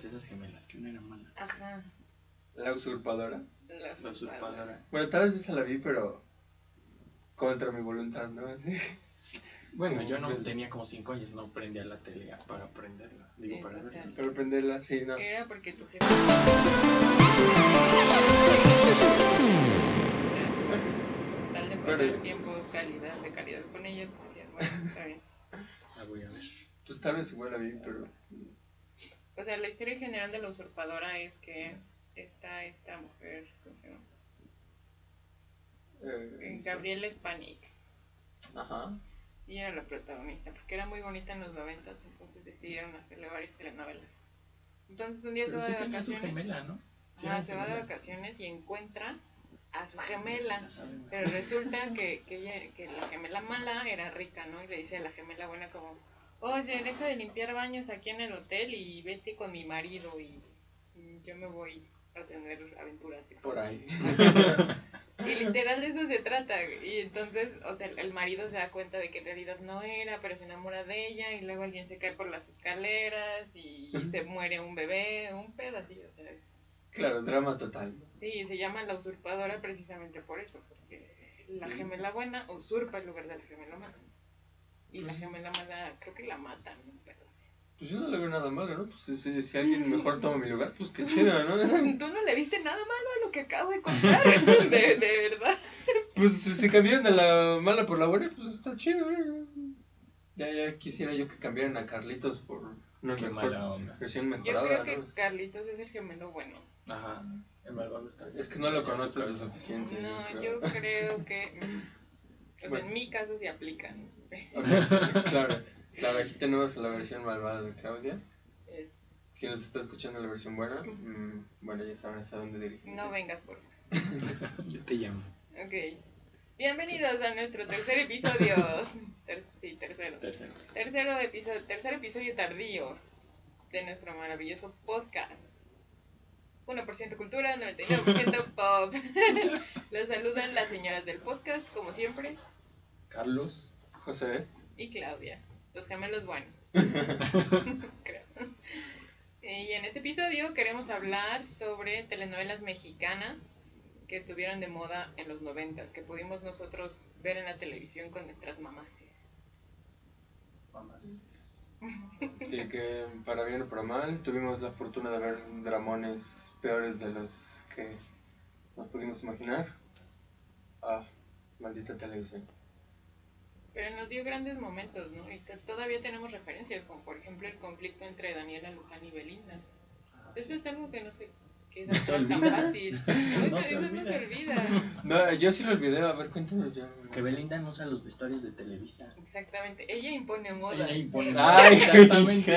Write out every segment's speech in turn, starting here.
todas esas gemelas, que una era mala. Ajá. La usurpadora. La La usurpadora. usurpadora. Bueno, tal vez esa la vi, pero contra mi voluntad, ¿no? Así. Bueno, yo no tenía como 5 años, no prendía la tele para aprenderla. Digo, Sí, para o sea. Para aprenderla, sí, no. Era porque tu jefe. Tal de pasar tiempo, calidad, de calidad con ella, pues decías, bueno, está bien. La voy a ver. Pues tal vez igual la vi, pero. O sea, la historia general de la usurpadora es que está esta mujer, ¿cómo se llama? eh, sí. Gabriela Spanik. Ajá. Y era la protagonista, porque era muy bonita en los noventas, entonces decidieron hacerle varias telenovelas. Entonces un día Pero se sí va de tenía su vacaciones. gemela, se va de vacaciones y encuentra a su gemela. La saben. Pero resulta que, que, ella, que la gemela mala era rica, ¿no? Y le dice a la gemela buena como, oye, deja de limpiar baños aquí en el hotel y vete con mi marido y, yo me voy a tener aventuras Por sexuales. ahí. Y literal de eso se trata. Y entonces, o sea, el marido se da cuenta de que en realidad no era, pero se enamora de ella y luego alguien se cae por las escaleras y se muere un bebé, un pedacito, o sea, es... claro, drama total. Sí, se llama la usurpadora precisamente por eso, porque la gemela buena usurpa el lugar de la gemela mala. Y la gemela mala creo que la matan, un pedo así. Pues yo no le veo nada malo, ¿no? Pues si, si alguien mejor toma mi lugar, pues qué chido, ¿no? Tú no le viste nada malo a lo que acabo de contar, de, de verdad. Pues si se cambiaron de la mala por la buena, pues está chido, ¿no? Ya, ya quisiera yo que cambiaran a Carlitos por una Qué mejor mala onda. versión Yo mejorada, creo que ¿no? Carlitos es el gemelo bueno. Ajá. El malvado está. Es que no lo conoces lo suficiente. No, yo yo creo que. Sea, Bueno. en mi caso sí aplican. Claro, claro, aquí tenemos la versión malvada de Claudia. Es, Si nos está escuchando la versión buena, mm, bueno, ya sabrás a dónde dirigirte. no vengas por favor. Yo te llamo. Ok. Bienvenidos a nuestro tercer episodio. Ter- sí, tercero. Tercero. Tercero episodio, tercer episodio tardío de nuestro maravilloso podcast. 1% cultura, 99% pop. Los saludan las señoras del podcast, como siempre, Carlos. José, y Claudia, los gemelos buenos. creo. Y en este episodio queremos hablar sobre telenovelas mexicanas que estuvieron de moda en los noventas, que pudimos nosotros ver en la televisión con nuestras mamases. Mamás. Sí que para bien o para mal, tuvimos la fortuna de ver dramones peores de los que nos pudimos imaginar. Ah, maldita televisión. Pero nos dio grandes momentos, ¿no? Y todavía tenemos referencias, como por ejemplo el conflicto entre Daniela Luján y Belinda. Eso es algo que no se queda No atrás tan fácil. No, eso, No se eso no se olvida. No, yo sí lo olvidé, a ver, cuéntanos ya. Que Belinda no usa los vestuarios de Televisa. Exactamente. Ella impone moda. Ella impone. Ay, exactamente.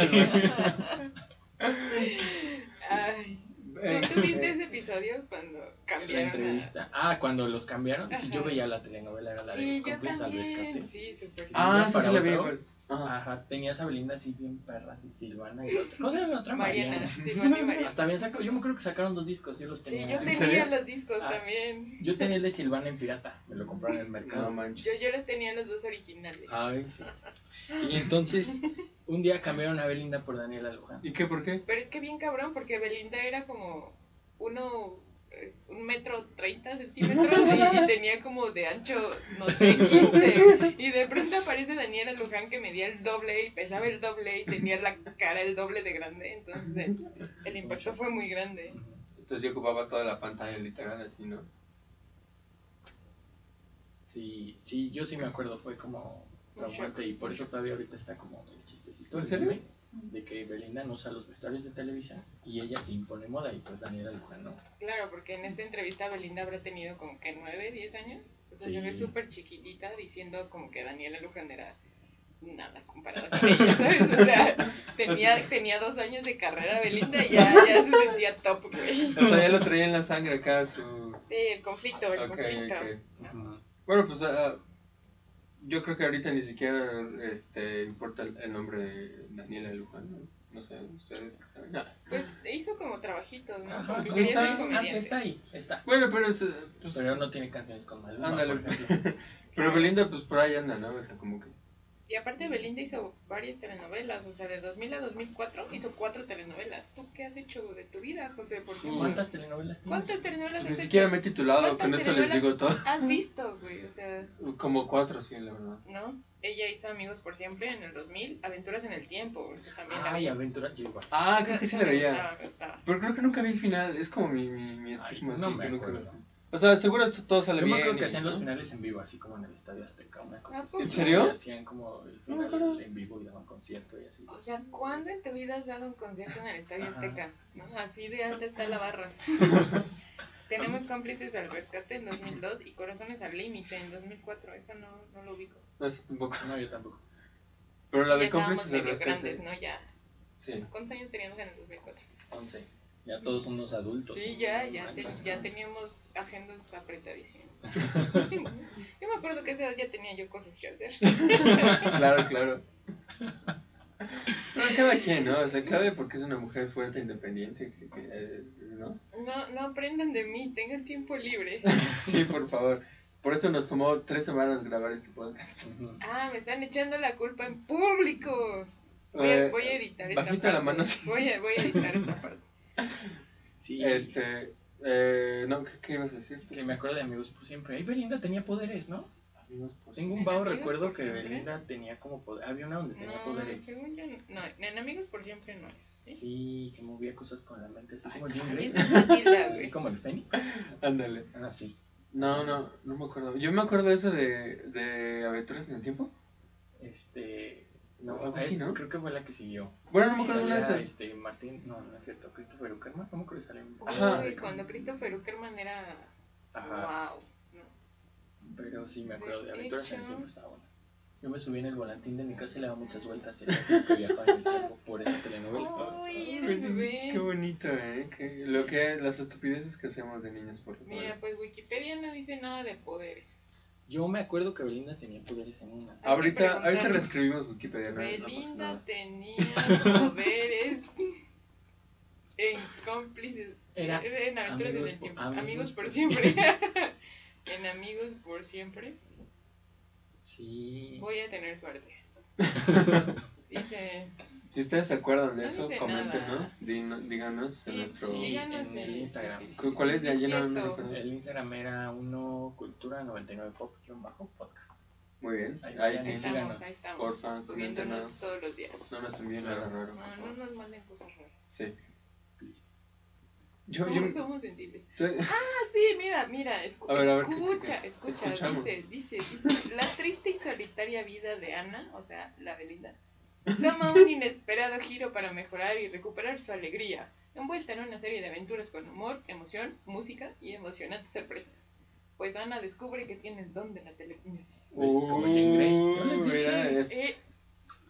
Ay. Eh, ¿Tú, tú viste ese episodio cuando La cambiaron? a- entrevista. Ah, cuando los cambiaron. Sí, yo Ajá. veía la telenovela, era la de Sí, yo Cómplices al también. Rescate. Sí, súper. Ah, sí, sí la vi igual. Ajá. Tenías a Belinda así bien perra, así Silvana y otra. ¿Cómo se llama la otra? Mariana. Silvana y Mariana. Hasta bien sacó, yo me creo que sacaron dos discos, yo los Sí, tenía. yo ¿En tenía serio? los discos Ah. también. Yo tenía el de Silvana en pirata, me lo compraron en el No mercado. manches. Yo, yo los tenía los dos originales. Ay, sí. Y entonces, un día cambiaron a Belinda por Daniela Luján. ¿Y qué, por qué? Pero es que bien cabrón, porque Belinda era como uno, un metro treinta centímetros y, y tenía como de ancho, no sé, 15. Y de pronto aparece Daniela Luján que medía el doble y pesaba el doble y tenía la cara el doble de grande. Entonces el, el impacto fue muy grande. Entonces yo ocupaba toda la pantalla literal así, ¿no? Sí, sí, yo sí me acuerdo, fue como traumante y por eso todavía ahorita está como el chistecito. ¿En serio? De que Belinda no usa los vestuarios de Televisa y ella se impone moda y pues Daniela Luján no. Claro, porque en esta entrevista Belinda habrá tenido como que 9, 10 años. O sea, se ve Sí. súper chiquitita diciendo como que Daniela Luján era nada comparada con ella, ¿sabes? O sea, tenía, tenía dos años de carrera Belinda y ya, ya se sentía top, güey. O sea, ya lo traía en la sangre acá su... Sí, el conflicto, el Ok, conflicto. ok. Bueno, pues ah, yo creo que ahorita ni siquiera este, importa el, el nombre de Daniela Luján, ¿no? No sé, ustedes qué saben. Ah, Pues hizo como trabajitos, ¿no? Ajá, Porque pues está- ser Ah, comediante. está ahí, está. Bueno, pero es... eh, Pues, Pero no tiene canciones con Maluma, Ándale. por ejemplo. pero Belinda pues por ahí anda, ¿no? O sea, como que... Y aparte Belinda hizo varias telenovelas, o sea, de 2000 a 2004 hizo cuatro telenovelas. ¿Tú qué has hecho de tu vida, José? ¿Cuántas telenovelas tienes? ¿Cuántas telenovelas Ni has siquiera hecho? me he titulado, ¿Cuántas con eso les digo todo. Has visto, güey, o sea, Como cuatro, sí, la verdad. ¿no? Ella hizo Amigos por Siempre en el 2000, Aventuras en el Tiempo, también Ay, vi. aventura, yo igual. Ah, creo que sí la me veía. gustaba, me gustaba. Pero creo que nunca vi el final, es como mi, mi, mi Ay, estigma. no así, me que nunca acuerdo. vi. O sea, seguro esto todo sale Yo bien. me acuerdo que y- hacían los ¿no? finales en vivo, así como en el Estadio Azteca, una cosa ¿A así. ¿En serio? Y hacían como el No final acuerdo. en vivo y daban concierto y así. O sea, ¿cuándo en tu vida has dado un concierto en el Estadio Ajá. Azteca? ¿No? Así de alta está la barra. Tenemos cómplices al rescate en 2002 y corazones al límite en 2004. Eso no, no lo ubico. No, eso tampoco. No, yo tampoco. Pero la de cómplices medio rescate. grandes, ¿no? Ya. Sí. ¿Cuántos años teníamos en el 2004? 11. Ya todos son unos adultos. Sí, ya, ya, te- ya teníamos agendas apretadísimas. yo me acuerdo que esa edad ya tenía yo cosas que hacer. claro, claro. Bueno, cada quien, ¿no? O sea, Claudia porque es una mujer fuerte, independiente, que, que, eh, ¿no? No, no aprendan de mí, tengan tiempo libre. Sí, por favor. Por eso nos tomó tres semanas grabar este podcast. Ah, me están echando la culpa en público. Voy a, Eh, voy a editar esta bajita parte. la mano, sí. Voy a, voy a editar esta parte. Sí. Este, eh, no, ¿qué, qué ibas a decir? Que me acuerdo de amigos por siempre. Ahí Belinda tenía poderes, ¿no? Amigos, por Tengo un ¿En vago recuerdo que Siempre? Belinda tenía como poder. Había una donde tenía No, poderes. según yo, no. En Amigos por Siempre no es, ¿sí? Sí, que movía cosas con la mente, así Ay, como es Matilda, Así como el Fénix. Ándale. Ah, sí. No, no, no me acuerdo. Yo me acuerdo de eso de, de Aventuras en el Tiempo. Este. No, Algo eh, así, ¿no? Creo que fue la que siguió. Bueno, no me acuerdo de esas. este, Martín, no, no es cierto, Christopher Uckerman, no me acuerdo sale un Ajá. Uy, cuando Christopher Uckerman era. Ajá. Wow. ¿no? Pero sí me acuerdo de De Aventuras en el Tiempo, estaba bueno. Yo me subí en el volantín de mi casa y le daba muchas vueltas y era que viajaba en el tiempo por esa telenovela. Uy, eres bebé. Qué bonito, ¿eh? Que, lo que, las estupideces que hacemos de niños por los Mira, pues Wikipedia no dice nada de poderes. Yo me acuerdo que Belinda tenía poderes en una. Ahorita, ahorita reescribimos Wikipedia, no, Belinda tenía poderes en cómplices. Era en aventuras amigos tiempo. amigos por siempre. en amigos por siempre. Sí. Voy a tener suerte. Dice. Si ustedes se acuerdan de No eso, coméntenos, dino- díganos en Sí, nuestro... sí, díganos en el Instagram. ¿Cu- cuál es? sí, Ya- sí, ya no- recuerdo. El Instagram era uno cultura 99 pop bajo podcast. Muy bien, Ahí ahí, síganos. estamos, ahí estamos. Porfa, coméntenos. todos los días. No nos envíen Claro. nada raro. por No, no nos manden cosas raras. Sí. Yo, Somos, yo, somos sensibles. te- Ah, sí, mira, mira, escu- A ver, a ver, ¿qué- qué- escucha, qué? escucha, Escuchamos. dice, dice, dice, la triste y solitaria vida de Ana, o sea, la Belinda, toma un inesperado giro para mejorar y recuperar su alegría, envuelta en una serie de aventuras con humor, emoción, música y emocionantes sorpresas. Pues Ana descubre que tiene el don de la telequinesis. ¿Ves? Como Jean Grey. Yo les dije. mira, es- Eh,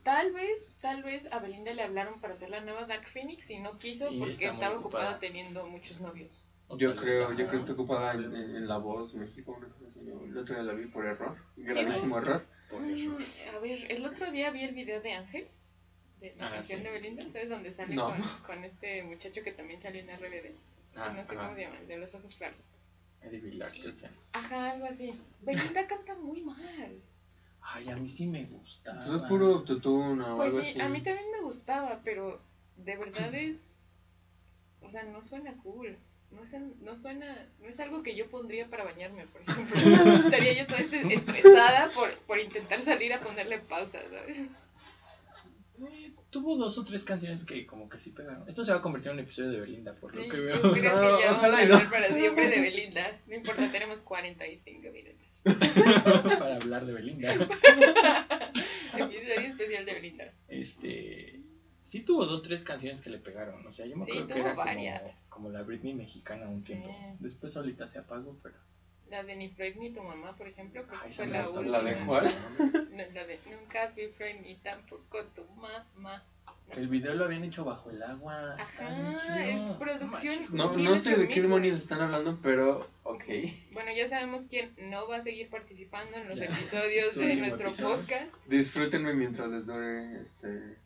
tal vez, tal vez a Belinda le hablaron para hacer la nueva Dark Phoenix y no quiso Y porque está muy estaba ocupada ocupada. teniendo muchos novios. Yo creo, yo creo que está ocupada en, en- en La Voz México. una cosa así, ¿no? El otro día la vi por error. Gravísimo error. Por Mm, eso. a ver, el otro día vi el video de Ángel, de la Ah, canción sí. de Belinda, ¿sabes? Donde sale No. con, con este muchacho que también salió en RBD. Ah, no sé ajá. cómo se llama, el de los ojos claros. Eddie Villar, creo que. Ajá, algo así. Belinda canta muy mal. Ay, a mí sí me gusta. Pues es puro autotune o Pues algo sí, así. a mí también me gustaba, pero de verdad es. O sea, no suena cool. No, es, no suena. No es algo que yo pondría para bañarme, por ejemplo. Estaría yo toda est- estresada por, por intentar salir a ponerle pausa, ¿sabes? Eh, tuvo dos o tres canciones que como que sí pegaron. Esto se va a convertir en un episodio de Belinda, por Sí, lo que yo veo. que ya vamos a hablar para siempre de Belinda. No importa, tenemos 45 minutos. para hablar de Belinda. Episodio especial de Belinda. Este. Sí tuvo dos, tres canciones que le pegaron. O sea, yo me Sí, acuerdo que tuvo era como, varias. como la Britney mexicana un Sí. tiempo. Después ahorita se apagó, pero. La de Ni Freud ni tu mamá, por ejemplo, que Ay, esa fue me la gustó. última. ¿La de cuál? No, la de Nunca fui Freud ni tampoco tu mamá. El video lo habían hecho bajo el agua. Ajá, en producción. No, Mil no sé de qué demonios están hablando, pero ok. Bueno, ya sabemos quién no va a seguir participando en los Ya. episodios de nuestro episodio. podcast. Disfrútenme mientras les dure este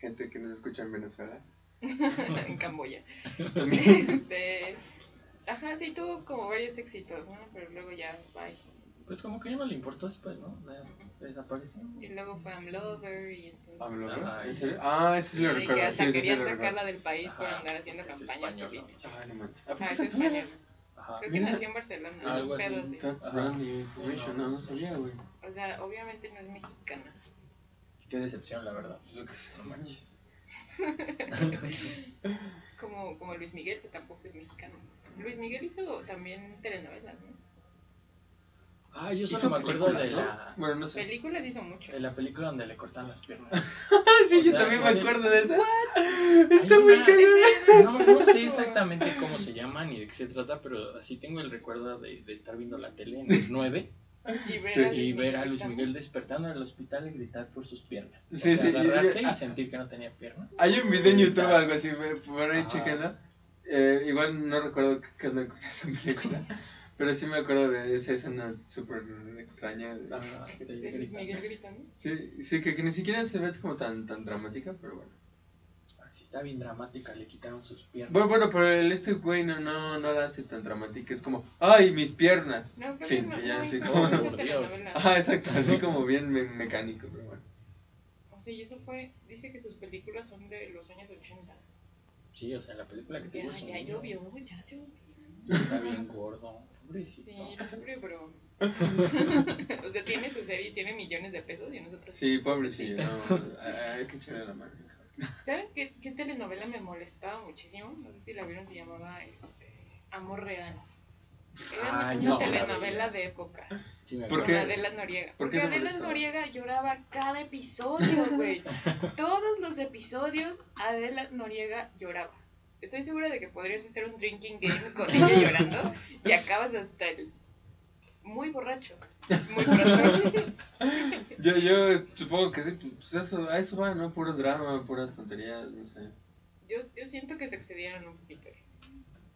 gente que nos escucha en Venezuela. en Camboya. Este, ajá, sí tuvo como varios éxitos, ¿no? Pero luego ya, bye. Pues como que ya no le importó después, ¿no? La- Desapareció. Y luego fue Amlover y entonces... ¿Hablo, Ajá, ¿En sí. serio? Ah, ese sí lo Sí, que recuerdo. hasta Sí, sí, sí, querían recuerdo. sacarla del país por Ajá, andar haciendo es campaña español, ¿no? política. No manches. ¿A poco Ah, es es español? Ajá. Creo que Mira. nació en Barcelona. Algo un pedo así. así. That's brand new information. No, no sabía, güey. O sea, obviamente no es mexicana. Qué decepción, la verdad. Lo que sé. No manches. Es como, como Luis Miguel, que tampoco es mexicano. Luis Miguel hizo también telenovelas, ¿no? Ah, yo solo me acuerdo de películas, la, ¿no? Bueno, no sé. Películas hizo mucho. de la película donde le cortan las piernas. Sí, O yo sea, también no me sé. acuerdo de esa. Está muy cagada. No, no sé exactamente cómo se llama ni de qué se trata, pero así tengo el recuerdo de, de estar viendo la tele en los 9 Y ver, Sí. a, Luis y ver a Luis. Miguel despertando en el hospital y gritar por sus piernas. O Sí, sea, sí, y- agarrarse y, ah. sentir que no tenía pierna. Hay un video en YouTube Gritar. algo así, por ahí Ajá. chequenla. Eh, igual no recuerdo qué- onda con esa película, pero sí me acuerdo de esa escena súper extraña. de- Ah, que te De Luis. Miguel gritando. Sí, sí que, que ni siquiera se ve como tan, tan dramática, pero bueno. Ah, Sí, está bien dramática, le quitaron sus piernas. Bueno, bueno, pero el, este güey no, no, no la hace tan dramática, es como, ¡ay, mis piernas! No, creo Fin, que no, y ya no así como- no hizo Por Dios. Ajá, exacto, así como bien me- mecánico, pero bueno. O sea, y eso fue, dice que sus películas son de los años 80. Sí, o sea, la película que te Ya, ya llovió, ya llovió. Está bien gordo, pobrecito. Sí, pobre bro. o sea, tiene su serie y tiene millones de pesos y nosotros... Sí, pobrecillo, no, hay que echarle la mano. ¿Saben qué, qué telenovela me molestaba muchísimo? No sé si la vieron, se llamaba este, Amor Real. Era Ay, una no, telenovela la de época. Sí, ¿Por Con qué? Adela Noriega. ¿Por Porque qué Adela molestaba? Noriega lloraba cada episodio, güey. Todos los episodios Adela Noriega lloraba. Estoy segura de que podrías hacer un drinking game con ella llorando y acabas hasta el muy borracho. Muy pronto. Yo, yo supongo que sí, pues eso, a eso va, ¿no? Puro drama, puras tonterías, no sé. Yo, yo siento que se excedieron un poquito.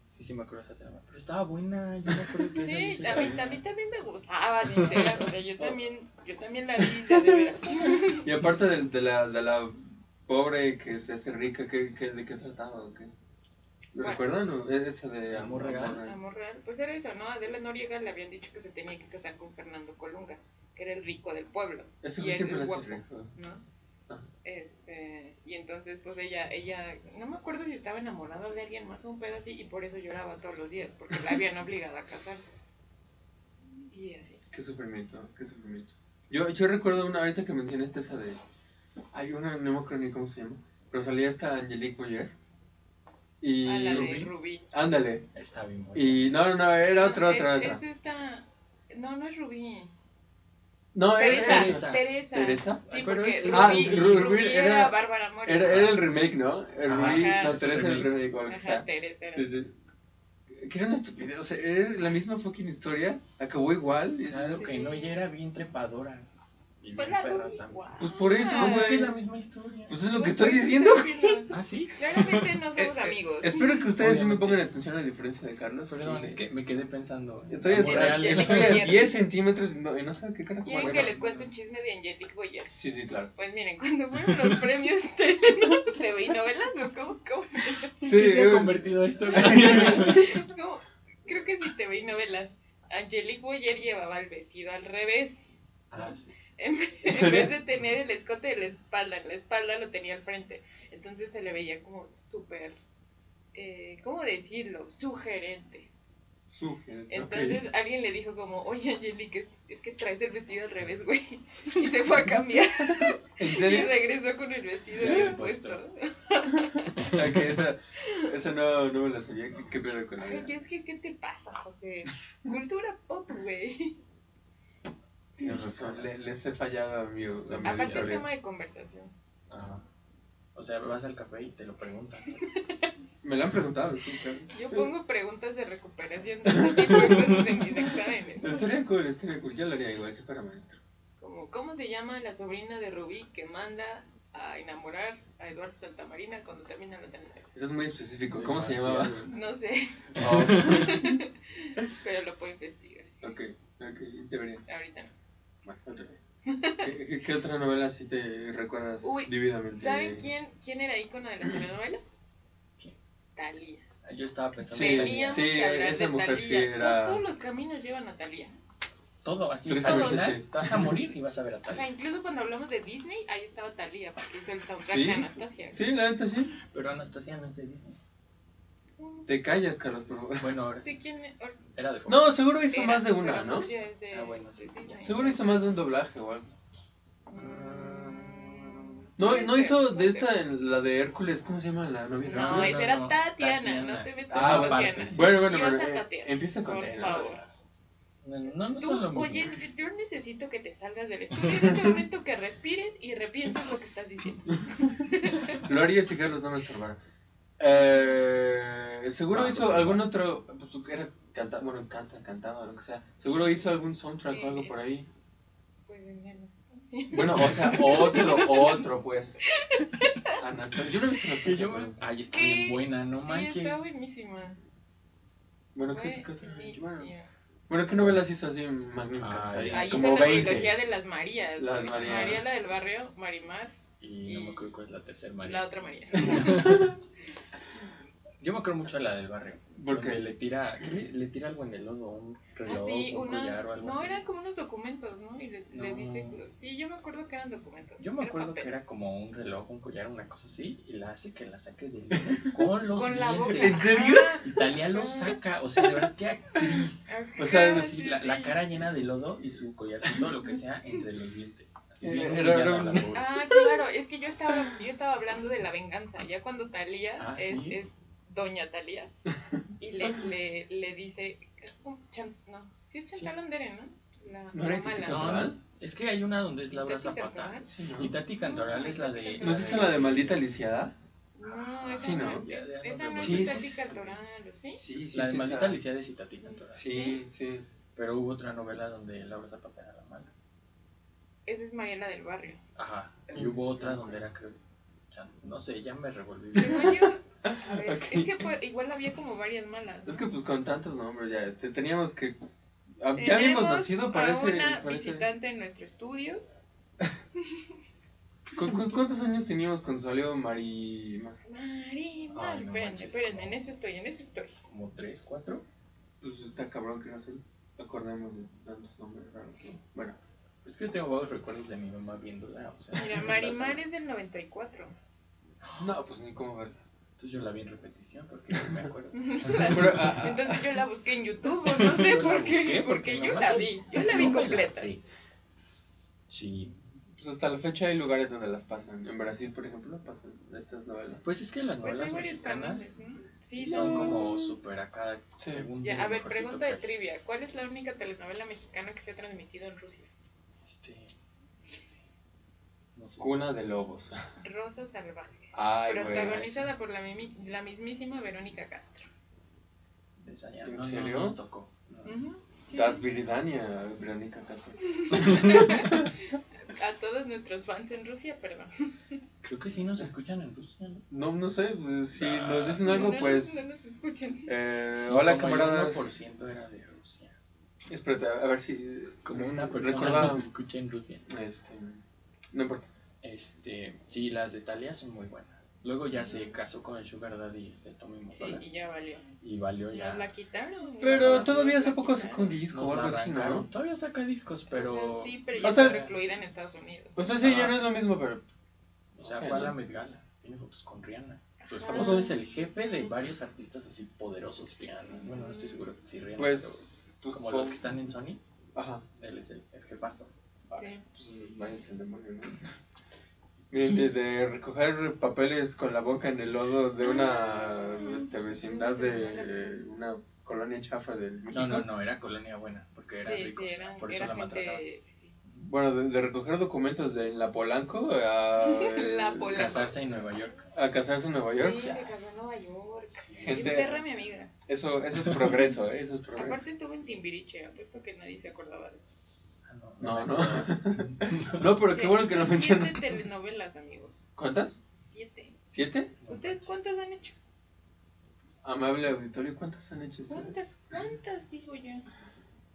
Sí, sí me acuerdo de esa trama. Pero estaba buena, yo me acuerdo que esa Sí, a mí, a mí también me gustaba, sincera. O sea, yo también, yo también la vi de, de veras. Y aparte de, de, la, de la pobre que se hace rica, ¿qué, qué, ¿de qué trataba o qué? ¿Lo recuerdan? o? E- Esa de Amor real. Amor real. Pues era eso, ¿no? A Adela Noriega le habían dicho que se tenía que casar con Fernando Colunga, que era el rico del pueblo. Ese y él siempre el guapo, rico. ¿no? Ah. Este, y entonces pues ella, ella, no me acuerdo si estaba enamorada de alguien más o un pedo así y por eso lloraba todos los días, porque la habían obligado a casarse. Y así. Qué sufrimiento, qué sufrimiento. Yo, yo recuerdo una, ahorita que mencionaste esa de... Hay una, no me acuerdo ni cómo se llama, pero salía esta Angelique Boyer. Y... A la de Rubí. Rubí. Ándale. Está bien buena. Y no, no, no, era otra, es, otra, es otra. esta, no, no es Rubí. No, era, Teresa, era, Teresa. ¿Teresa? Sí, Pero porque es- Rubí, Ah, Rubí, Rubí era, era- Bárbara Mori. era, era el remake, ¿no? El Ajá, Ajá, no, es Teresa el el remake o Ajá, sea. Teresa era. Sí, sí. Que era una estupidez, o sea, era la misma fucking historia, acabó igual. y- Claro que no, ella era bien trepadora. Y Pues la perra Rubí también. igual. Pues por eso, Pues es güey. que es la misma historia. Pues es lo que estoy diciendo. ¿Ah, sí? Claramente no somos Eh, amigos. Espero que ustedes sí me pongan atención a la diferencia de Carlos. Perdón, que- es que me quedé pensando. en Estoy, a, Real, estoy a Boyer. 10 centímetros y no, y no sé qué carajo. ¿Quieren que les cuente un chisme de Angelique Boyer? Sí, sí, claro. Pues miren, cuando fueron los premios TV y novelas, ¿o cómo? ¿Cómo? ¿En Sí, qué se ha eh. convertido esto? ¿Cómo? Creo que sí, TV y novelas. Angelique Boyer llevaba el vestido al revés. ah, sí. En, vez de tener el escote de la espalda, en la espalda lo tenía al frente. Entonces se le veía como súper, eh, ¿cómo decirlo? Sugerente. Sugerente. Entonces alguien le dijo como, oye Angelique, es, es que traes el vestido al revés, güey. Y se fue a cambiar. ¿En Y serio? regresó con el vestido Bien puesto. Ok, esa, esa no, no me la sabía. ¿Qué, qué pedo con Ay, ella? es que, ¿qué te pasa, José? Cultura pop, güey. Tienes razón, le- les he fallado a mi, a mi Aparte es tema de conversación. Ajá. O sea, vas al café y te lo preguntan. Me lo han preguntado, sí, claro. Yo pongo preguntas de recuperación de tipo de cosas en mis exámenes. Estaría cool, estaría cool. Yo lo haría igual si fuera maestro. Como, ¿cómo se llama la sobrina de Rubí que manda a enamorar a Eduardo Santamarina cuando termina la telenovela? Eso es muy específico. ¿Cómo se Demasiado. llamaba? No sé, Oh, pero lo puedo investigar. ok, ok, debería. Ahorita no. Bueno, otra vez. ¿Qué, qué, qué otra novela sí te recuerdas Uy, vividamente? ¿Saben quién, quién era ícono de las telenovelas? ¿Quién? Talía. Yo estaba pensando Sí, en Teníamos sí, esa mujer Thalía. sí era- Todos los caminos llevan a Talía. Todo así. Al final, sí. Te vas a morir y vas a ver a O sea, Talía. incluso cuando hablamos de Disney, ahí estaba Talía, porque hizo el soundtrack Sí. de Anastasia. Sí, la neta sí. Pero Anastasia no es de Disney. Te callas, Carlos, por favor. Bueno, ahora sí. ¿quién? Or- Era de Fox. No, seguro hizo era, más de una, ¿no? de- Ah, bueno, sí, Disney. Seguro hizo más de un doblaje o algo. Mm, No, no hizo de esta, la de Hércules, ¿cómo se llama la novia? No, No, esa era no, Tatiana, Tatiana. no te ves Ah, con aparte, Tatiana. sí. Bueno, bueno, pero eh, Tatiana, empieza con por T, ¿no? No, no, Tú, oye, yo necesito que te salgas del estudio en este momento, que respires y repienses lo que estás diciendo. Lo haría si Carlos no me estorbara. Eh, seguro Ah, hizo pues, algún igual. otro. Pues, era canta, bueno, canta, cantaba, lo que sea. Seguro hizo algún soundtrack o algo por ahí. Pues. Sí. Bueno, o sea, otro, otro, pues. Anastasia. Yo no he visto Anastasia. pero- Ay, está ¿Qué? bien buena, no Sí, manches. está buenísima. Bueno, ¿qué, qué otra? Bueno, bueno, ¿qué novelas hizo así magníficas? Ay, ahí? Ahí hizo Como la 20. trilogía de las Marías. Las güey. Marías. María la del barrio, Marimar, Y no me acuerdo cuál es la tercera María. la otra María. Yo me acuerdo mucho de la del barrio. ¿Por donde qué? Le tira, ¿qué le, le tira algo en el lodo, un reloj, Así, un unas. collar o algo No, así. eran como unos documentos, ¿no? Y le, le No. dice. Sí, yo me acuerdo que eran documentos. Yo me acuerdo papel. que era como un reloj, un collar, una cosa así, y la hace que la saque del lodo con los Con la boca. dientes. ¿En serio? Ah, Italia lo saca, o sea, de verdad, qué actriz. ajá, O sea, es Así, sí, la, la sí. cara llena de lodo y su collarcito, lo que sea, entre los dientes. Así Eh, bien era- era la. Ah, claro, es que yo estaba, yo estaba hablando de la venganza, ya cuando Talía Ah, es, ¿sí? es doña Talía y le, le, le dice, es chan- no, sí es Chantal Andere, ¿no? La, ¿No la era. Titi Cantoral? no es, es que hay una donde es Laura Zapata. Cantoral. Sí, ¿no? Y Tati Cantoral es la de. ¿No es esa la de Maldita Lisiada? No, esa Sí, no, ¿no? Ya- ya esa nos no es Sí, sí, Tati sí, sí. Cantoral, ¿sí? Sí, La de Maldita. Alicia de Tati Cantoral. Sí, sí. Pero hubo otra novela donde Laura Zapata era la mala. Esa es Mariela del Barrio. Ajá. Y hubo otra donde era, creo. No sé, ya me revolví. Según yo, a ver, Ok. es que pues, igual había como varias malas. ¿no? Es que pues con tantos nombres ya te- teníamos que... ah, Ya Tenemos habíamos nacido, a parece... una parece- visitante en nuestro estudio. ¿Cu- cu- ¿Cuántos años teníamos cuando salió Mari... Ma- Mari, Ay, Mari, no espérenme, espérenme, en eso estoy, en eso estoy. Como tres, cuatro. Pues está cabrón que no se acordemos de tantos nombres raros. ¿no? Bueno, Es que yo tengo vagos recuerdos de mi mamá viéndola. O sea, Mira, Marimar es del 94. no, pues ni cómo verla. Entonces yo la vi en repetición porque no me acuerdo. Pero, ah, ah, Entonces yo la busqué en YouTube, o no sé por qué, busqué porque yo la vi, yo la vi completa. sé. Sí. pues hasta la fecha hay lugares donde las pasan. En Brasil, por ejemplo, pasan estas novelas. Pues es que las Pues novelas varios mexicanas canales, ¿no? Sí, sí son no. como súper acá. Sí. Según Ya, a ver, pregunta de trivia. ¿Cuál es la única telenovela mexicana que se ha transmitido en Rusia? Este. No sé. Cuna de lobos. Rosa Salvaje. Ay, güey. protagonizada por la, mimi- la mismísima Verónica Castro. ¿En no, no serio? nos tocó. No. Ujú, sí. Das Viridania, Verónica Castro. A todos nuestros fans en Rusia, perdón. Creo que sí nos escuchan en Rusia, ¿no? No, no sé, pues, si Ah. nos dicen algo, no, pues... No nos escuchen. Eh, Sí, hola, como el camaradas. 1% era de Rusia. Espérate, a ver si... Como una persona recordaba- nos escucha en Rusia. Este... No importa. Este, sí, las de Talia son muy buenas. Luego ya se casó con el Sugar Daddy, este Tommy Sí, Motola. y ya valió. Y valió ya. Nos la quitaron. Pero todavía hace poco sacó un disco o algo así. ¿no? Todavía saca discos, pero. O sea, sí, pero O ya sea- está recluida en Estados Unidos. O sea, sí, ya no es lo mismo, pero... O sea, fue a la Met Gala. Tiene fotos con Rihanna. Ajá. esposo es el jefe de varios artistas así poderosos, Rihanna. Bueno, no estoy seguro que sí, Rihanna. Pues... pero pues, como pues, los que están en Sony, Ajá. él es el, el jefazo. Ah, Sí. Pues váyanse al demonio, ¿no? Miren, de, de recoger papeles con la boca en el lodo de una este, vecindad de una colonia chafa del México. No, no, no, era colonia buena, porque eran Sí, ricos. sí, eran, por eso era la maltrataban. gente. Bueno, de, de recoger documentos de la Polanco a, La Polanco. Casarse en Nueva York. a casarse en Nueva York. Sí, se casó en Nueva York. Gente- Bien perra mi amiga. Eso, eso es progreso, ¿eh? Eso es progreso. Aparte estuvo en Timbiriche, apuesto que nadie se acordaba de eso. Ah, No, no. No, pero qué bueno que lo mencionas. Siete telenovelas, amigos. ¿Cuántas? Siete. ¿Siete? ¿Ustedes cuántas han hecho? Amable auditorio, ¿cuántas han hecho ustedes? ¿Cuántas? ¿Cuántas digo yo?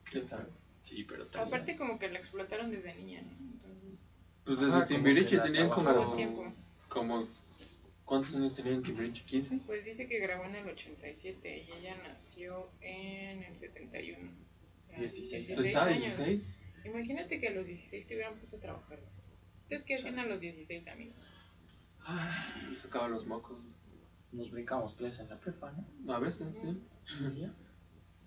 ¿Quién sabe? Sí, pero también. Aparte como que la explotaron desde niña, ¿no? Entonces, Pues desde como Timbiriche tenían como, tiempo. como... ¿Cuántos años tenían en Timbiriche? ¿15? Pues dice que grabó en el 87 y ella nació en el 71. O 16 16 ¿Está años. 16? Imagínate que a los 16 te hubieran puesto a trabajar. Entonces, ¿qué hacían a los 16, amigos? Ah, Me sacaba los mocos. Nos brincamos clases en la prepa, ¿no? A veces, sí. Y ya.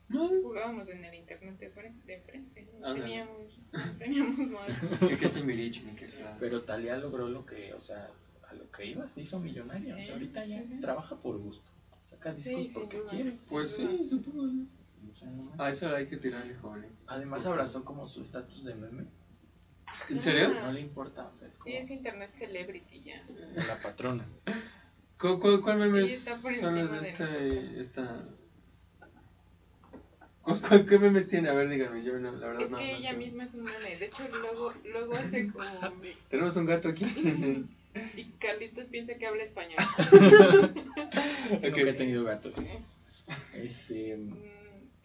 No, Jugábamos en el internet de frente. De frente. Teníamos, no teníamos más. qué sea. Pero Talía logró lo que, o sea, a lo que iba, se hizo millonaria. O Sí. sea, ahorita ya trabaja por gusto. Saca Sí, discos sin porque quiere. Pues sí, supongo. ¿No? No. A eso hay que tirarle jóvenes. Además abrazó como su estatus de meme. ¿En serio? No le importa, o sea, es como Sí, es internet celebrity ya. la patrona. ¿Cuál, cuál, cuál meme Sí, es son los de de esta, nosotros. esta... ¿Cuál, cuál- qué memes tiene? A ver, díganme, yo no, la verdad Es no. que no ella tengo. misma es un meme. De hecho, luego, luego hace como. Tenemos un gato aquí. Y Carlitos piensa que habla español. Nunca Ok. he tenido gatos. Este.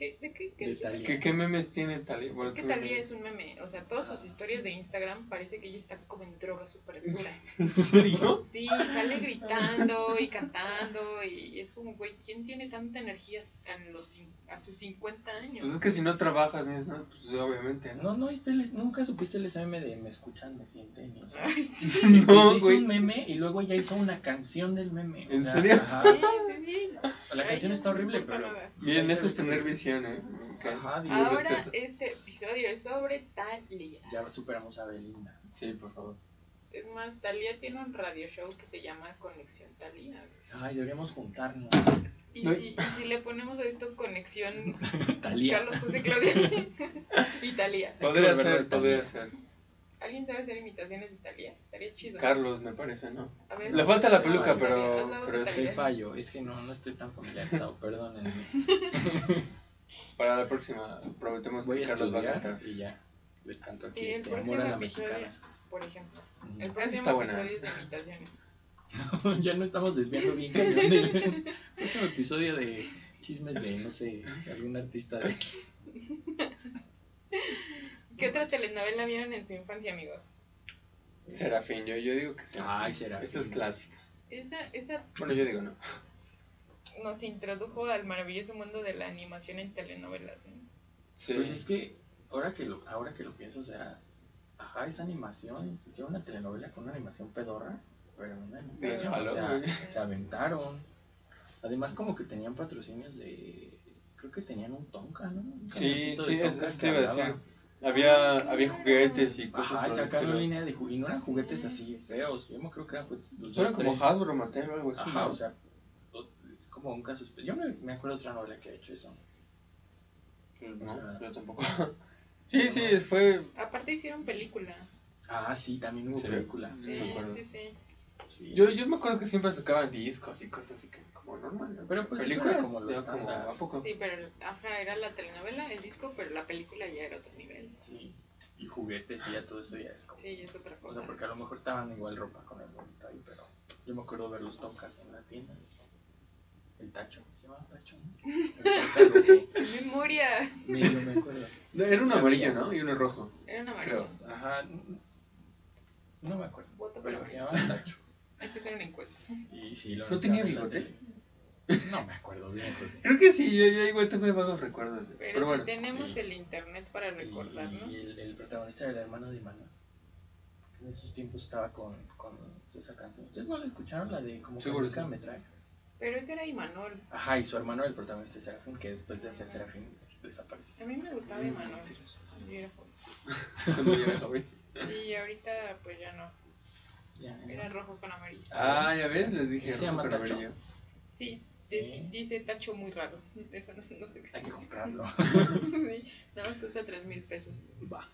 ¿Qué, ¿De qué? qué De dices? Talía. ¿Qué, ¿Qué memes tiene Talía? Bueno, Es que Talía es un meme. O sea, todas sus historias de Instagram parece que ella está como en drogas súper duras. ¿En serio? Sí, sale gritando y cantando. Y es como, güey, ¿quién tiene tanta energía a, los, a sus 50 años? Pues es que si no trabajas ni eso, pues obviamente, ¿no? No, no, viste el- nunca supiste el meme de me escuchan, me sienten. y, O sea, Ay, sí. que No, se hizo güey. un meme y luego ella hizo una canción del meme. o ¿En sea, serio? ajá. Sí, sí, sí. La canción está horrible, pero. Miren, eso es tener visión, ¿eh? Ok. Ajá, Ahora respeto. este episodio es sobre Talía. ya superamos a Belinda. Sí, por favor. Es más, Talía tiene un radio show que se llama Conexión Talía. Ay, deberíamos juntarnos. Y, No. si, y si le ponemos a esto Conexión Talía. Carlos José Claudia y Talía. Podría ser, podría ser. ¿Alguien sabe hacer imitaciones de Talía? Estaría chido. Carlos, me parece, ¿no? A ver, Le falta la peluca, pero- pero sí fallo, es que no, no estoy tan familiarizado, perdónenme. Para la próxima, prometemos Voy que a Carlos va a cantar. y ya. Les canto aquí Sí, este amor a la episodio, mexicana. por ejemplo. El próximo está buena. episodio es de imitaciones. ya no estamos desviando bien cañón del próximo episodio de chismes de, no sé, de algún artista de aquí. ¿Qué otra telenovela vieron en su infancia, amigos? Serafín, yo, yo digo que sí. Ay, Serafín. Esa es clásica. Esa, esa Bueno, yo digo no. nos introdujo al maravilloso mundo de la animación en telenovelas. ¿eh? Sí. Pues es que, ahora que lo, ahora que lo pienso, o sea, ajá, esa animación, hicieron una telenovela con una animación pedorra, pero una animación, o sea, se aventaron. Además, como que tenían patrocinios de, creo que tenían un Tonka, ¿no? Un Sí, sí, es- que iba a decir. Había, había juguetes y cosas Ajá, y por el sacaron estilo. línea de juguetes, y no eran juguetes así feos, yo me creo que eran juguetes, los dos, como tres. Hasbro, Mattel o algo así. Ajá, ¿no? o sea, es como un caso Yo me, me acuerdo de otra novela que ha hecho eso. No, o sea- yo tampoco. sí, sí, fue. Aparte hicieron película. Ah, sí, también hubo Sí. películas. Sí, Sí, me acuerdo. sí, sí. Sí. Yo, yo me acuerdo que siempre sacaban discos y cosas así que como normal. ¿no? Pero, pues, eso era como lo ya como a poco. Sí, pero ajá, era la telenovela, el disco, pero la película ya era otro nivel. Sí, y juguetes y ya todo eso ya es como... Sí, es otra O cosa. sea, porque a lo mejor estaban igual ropa con el bonito ahí, pero yo me acuerdo ver los Tonkas en la tienda. El tacho, se llamaba tacho, ¿no? El Tonka rojo. ¡Qué memoria! Medio me acuerdo. No, Era uno amarillo, ¿no? Y uno rojo. Era una maravilla. Creo. Ajá, no me acuerdo, Voto por pero se llamaba tacho. Hay que hacer una encuesta. Y sí, lo ¿No tenía bigote? No me acuerdo bien, José. Creo que sí, yo, yo igual tengo vagos recuerdos de eso. Pero, Pero, si bueno. tenemos el internet para recordar, ¿no? Y el, el protagonista era el hermano de Manuel. En esos tiempos estaba con, con esa canción. ¿Ustedes no la escucharon? La de como Seguro sí. me trae. Pero ese era Imanol. Ajá, y su hermano era el protagonista de Serafín, que después de hacer Serafín desapareció. A mí me gustaba Imanol. Yo era joven. Cuando yo era joven. Sí, ahorita pues ya no. Ya, Era rojo con amarillo. Ah, ya ves, les dije. ¿Se llama rojo con amarillo. Sí, dice, ¿Eh? dice tacho muy raro. Eso no, no sé qué Hay que comprarlo. sí, nada más cuesta 3 mil pesos. Va.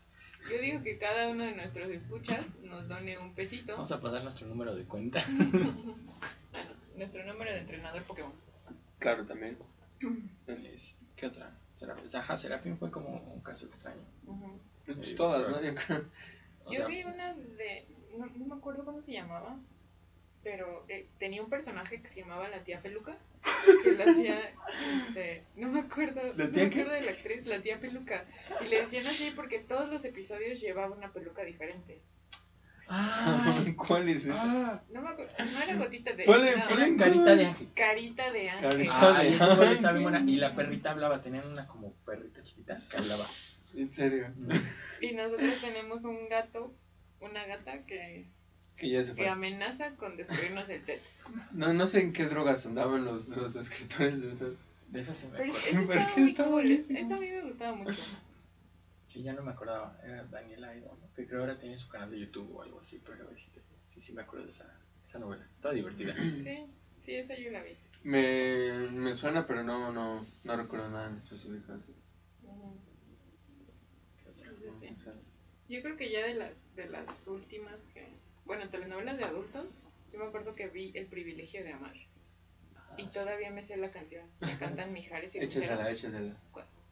Yo digo que cada uno de nuestros escuchas nos done un pesito. Vamos a pasar nuestro número de cuenta. Ah, no, nuestro número de entrenador Pokémon. Claro, también. ¿Qué otra? Serafín, ajá, Serafín fue como un caso extraño. Pues Sí, todas, pero- ¿no? Yo creo. Yo sea, vi una de. No, no me acuerdo cómo se llamaba. Pero eh, tenía un personaje que se llamaba la tía Peluca. Que lo hacía. Este, no me acuerdo. ¿La no tía me qué? acuerdo de la actriz, la tía Peluca. Y le decían así porque todos los episodios llevaba una peluca diferente. Ah, ¿Cuál es ah, No me acuerdo. No era gotita de. No, ponle en carita de ángel. Carita de ángel. Carita. Ah, de y esa igual estaba ángel. bien buena. Y la perrita hablaba, tenían una como perrita chiquita que hablaba. En serio. Y nosotros tenemos un gato, una gata que, Que ya se que fue. amenaza con destruirnos el set. No, no sé en qué drogas andaban los, los escritores de esas. De esa sí me Pero acuerdo. eso Pero estaba que muy está cool. es- buenísimo. Esa a mí me gustaba mucho. Sí, ya no me acordaba. Era Daniela Aido, ¿no? Que creo ahora tiene su canal de YouTube o algo así. Pero este, sí, sí me acuerdo de esa, esa novela. Estaba divertida. Sí, sí, esa yo la vi. Me, me suena, pero no, no, no recuerdo nada en específico. ¿Qué otra? Sí, sí. Yo creo que ya de las, de las últimas que. Bueno, telenovelas de adultos, yo me acuerdo que vi El privilegio de amar. Y Ah, todavía me sé la canción. Me cantan Mijares y Échasela, Lucero. échasela.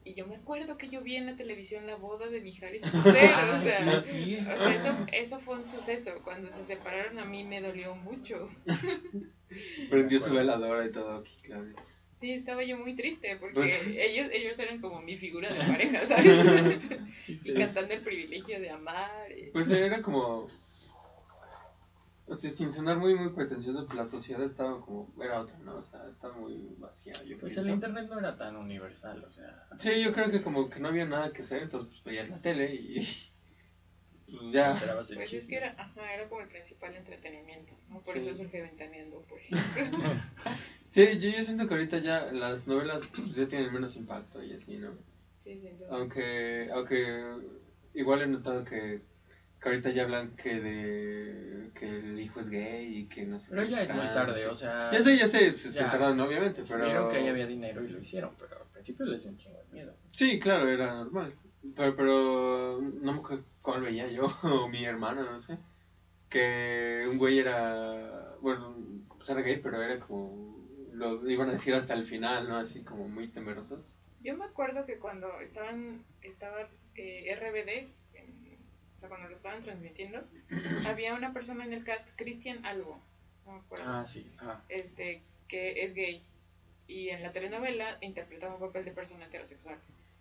Y yo me acuerdo que yo vi en la televisión la boda de Mijares y Lucero. Ah, o sea, sí, sí. o sea, eso, eso fue un suceso. Cuando se separaron a mí me dolió mucho. Prendió su veladora y todo aquí, Claudia. Sí, estaba yo muy triste porque Pues- ellos, ellos eran como mi figura de pareja, ¿sabes? y cantando el privilegio de amar. y- Pues era como. O sea, sin sonar muy, muy pretencioso, pues la sociedad estaba como. Era otra, ¿no? O sea, estaba muy vacía, yo Pues pienso. el internet no era tan universal, o sea. Sí, yo creo que como que no había nada que hacer, entonces pues veías la tele y. Pues ya. Pues es que era, ajá, era como el principal entretenimiento, ¿no? Por Sí. eso surge Ventaneando, por ejemplo. Sí, yo, yo siento que ahorita ya las novelas pues, ya tienen menos impacto y así, ¿no? sí, duda. Aunque, aunque igual he notado que, que ahorita ya hablan que de que el hijo es gay y que no sé Pero qué ya es muy tarde, o sea. Ya sé, ya sé, se, se tardaron obviamente, pero... Vieron que ahí había dinero y lo hicieron, pero al principio les dio un chingo de miedo. Sí, claro, era normal. Pero, pero no me acuerdo cuál veía yo o mi hermana, no sé. Que un güey era, bueno, pues era gay, pero era como, lo iban a decir hasta el final, ¿no? Así como muy temerosos. Yo me acuerdo que cuando estaban, estaba eh, RBD, sea, cuando lo estaban transmitiendo, había una persona en el cast, Cristian Algo, no me acuerdo, Ah, sí. Ah, este, que es gay. Y en la telenovela interpretaba un papel de persona heterosexual.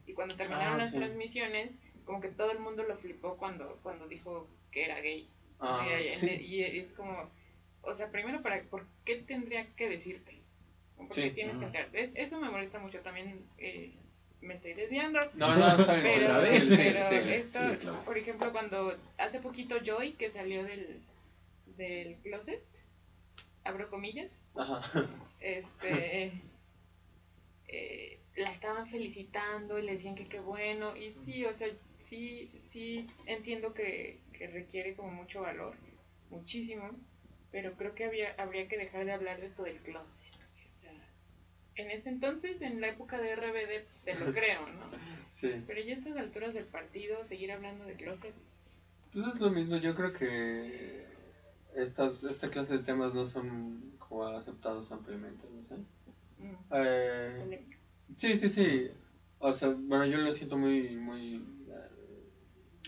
Y cuando terminaron Ah, las sí. transmisiones, como que todo el mundo lo flipó cuando, cuando dijo que era gay. Ah, y, sí. y es como, o sea, primero, para ¿por qué tendría que decirte? ¿Por qué Sí. tienes que Ujú. entrar? Es- eso me molesta mucho también. eh, me estoy desviando. No, no, está bien. Pero, otra vez, sí, pero sí, sí. esto, sí, claro. por ejemplo, cuando hace poquito Joy, que salió del, del closet, abro comillas, Ajá. este eh, la estaban felicitando y le decían que qué bueno y sí o sea sí sí entiendo que, que requiere como mucho valor muchísimo pero creo que había habría que dejar de hablar de esto del closet en ese entonces en la época de RBD pues, te lo creo no Sí. pero ya a estas alturas del partido seguir hablando de closets Pues es lo mismo, yo creo que estas, esta clase de temas no son como aceptados ampliamente, no sé. mm, Eh, sí, sí, sí. O sea, bueno, yo lo siento muy, muy... eh,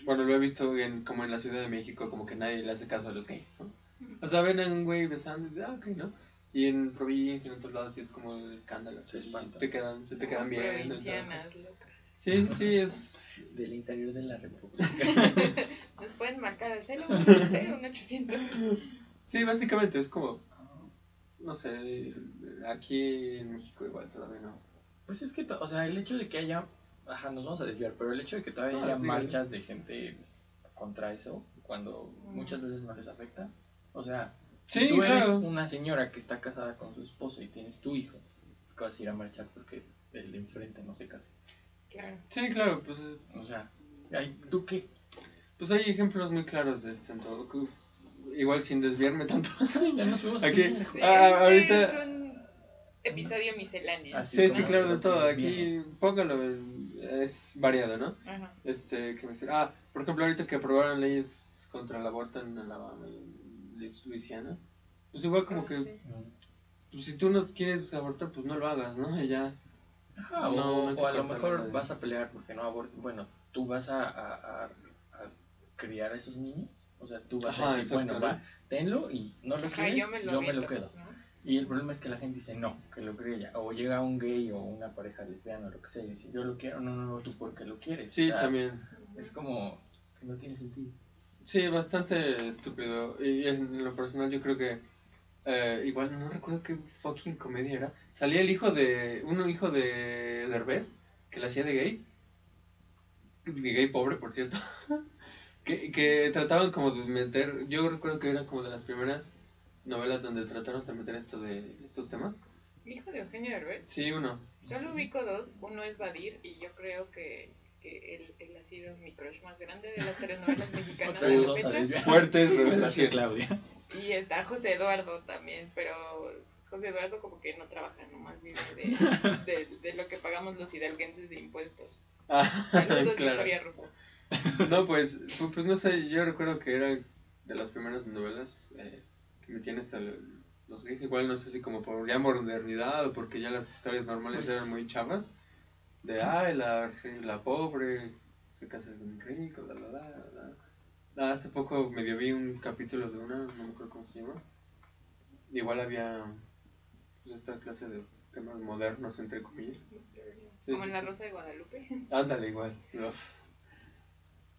bueno, lo he visto en, como en la Ciudad de México, como que nadie le hace caso a los gays, ¿no? O sea, ven a un güey besando y dicen, ah, ok, ¿no? Y en provincia, en otros lados, sí es como el escándalo. Se y espantan. te quedan, se te quedan provincianas locas Sí, sí, sí, es... del interior de la República. nos pueden marcar al celo 800 Sí, básicamente es como, no sé, aquí en México igual todavía no. Pues es que, o sea, el hecho de que haya, ajá, nos vamos a desviar, pero el hecho de que todavía No, haya marchas de gente contra eso, cuando muchas veces no les afecta, o sea, Sí, si tú eres claro. una señora que está casada con su esposo y tienes tu hijo, ¿qué vas a ir a marchar porque el de enfrente no se case? Claro. Sí, claro, pues, es- O sea, ¿tú qué? pues hay ejemplos muy claros de esto en todo. que, Igual sin desviarme tanto. Ya nos fuimos Aquí. así. Sí, Ah, este ahorita- es un episodio misceláneo. Así Sí, sí, claro, de todo. que Aquí, póngalo, es variado, ¿no? Ajá. Este, que me dice, ah, por ejemplo, ahorita que aprobaron leyes contra el aborto en Alabama y Luisiana, pues igual como que, sí. pues si tú no quieres abortar, pues no lo hagas, ¿no? Y ya. Ajá, No, o, no o a lo mejor nadie. vas a pelear porque no abor- Bueno, tú vas a, a, a- a criar a esos niños. O sea, tú vas Ajá, a decir, bueno, va, tenlo y no lo Ajá, quieres, yo me lo, meto, quedo. ¿no? Y el problema es que la gente dice no, que lo cree ella. O llega un gay o una pareja lesbiana o lo que sea y dice, yo lo quiero, no, no, no, tú porque lo quieres. Sí, O sea, también. Es como que no tiene sentido. Sí, bastante estúpido. Y en lo personal yo creo que eh, igual no recuerdo qué fucking comedia era. Salía el hijo de uno hijo de Derbez que la hacía de gay. De gay pobre, por cierto. que, que trataban como de meter, yo recuerdo que era como de las primeras novelas donde trataron de meter esto de estos temas. Hijo de Eugenio Derbez. Sí, uno. Solo ubico dos. Uno es Badir y yo creo que él, él ha sido mi crush más grande de las telenovelas mexicanas Otra de la fecha. Fuertes Gracias, revelaciones. Claudia. Y está José Eduardo también, pero José Eduardo como que no trabaja, nomás vive de, de, de lo que pagamos los hidalguenses de impuestos. Ah, Saludos, claro. Victoria Rufo. No, pues, pu- pues no sé, yo recuerdo que era de las primeras novelas eh, que metían hasta el- los gays, igual no sé si como por ya modernidad o porque ya las historias normales Pues- eran muy chavas, de ay, la, la pobre se casa con un rico, la la la la. Ah, Hace poco medio vi un capítulo de una, no me acuerdo cómo se llama. Igual había pues esta clase de temas modernos entre comillas. Sí, como sí, en La sí. Rosa de Guadalupe. Ándale, igual. Uf.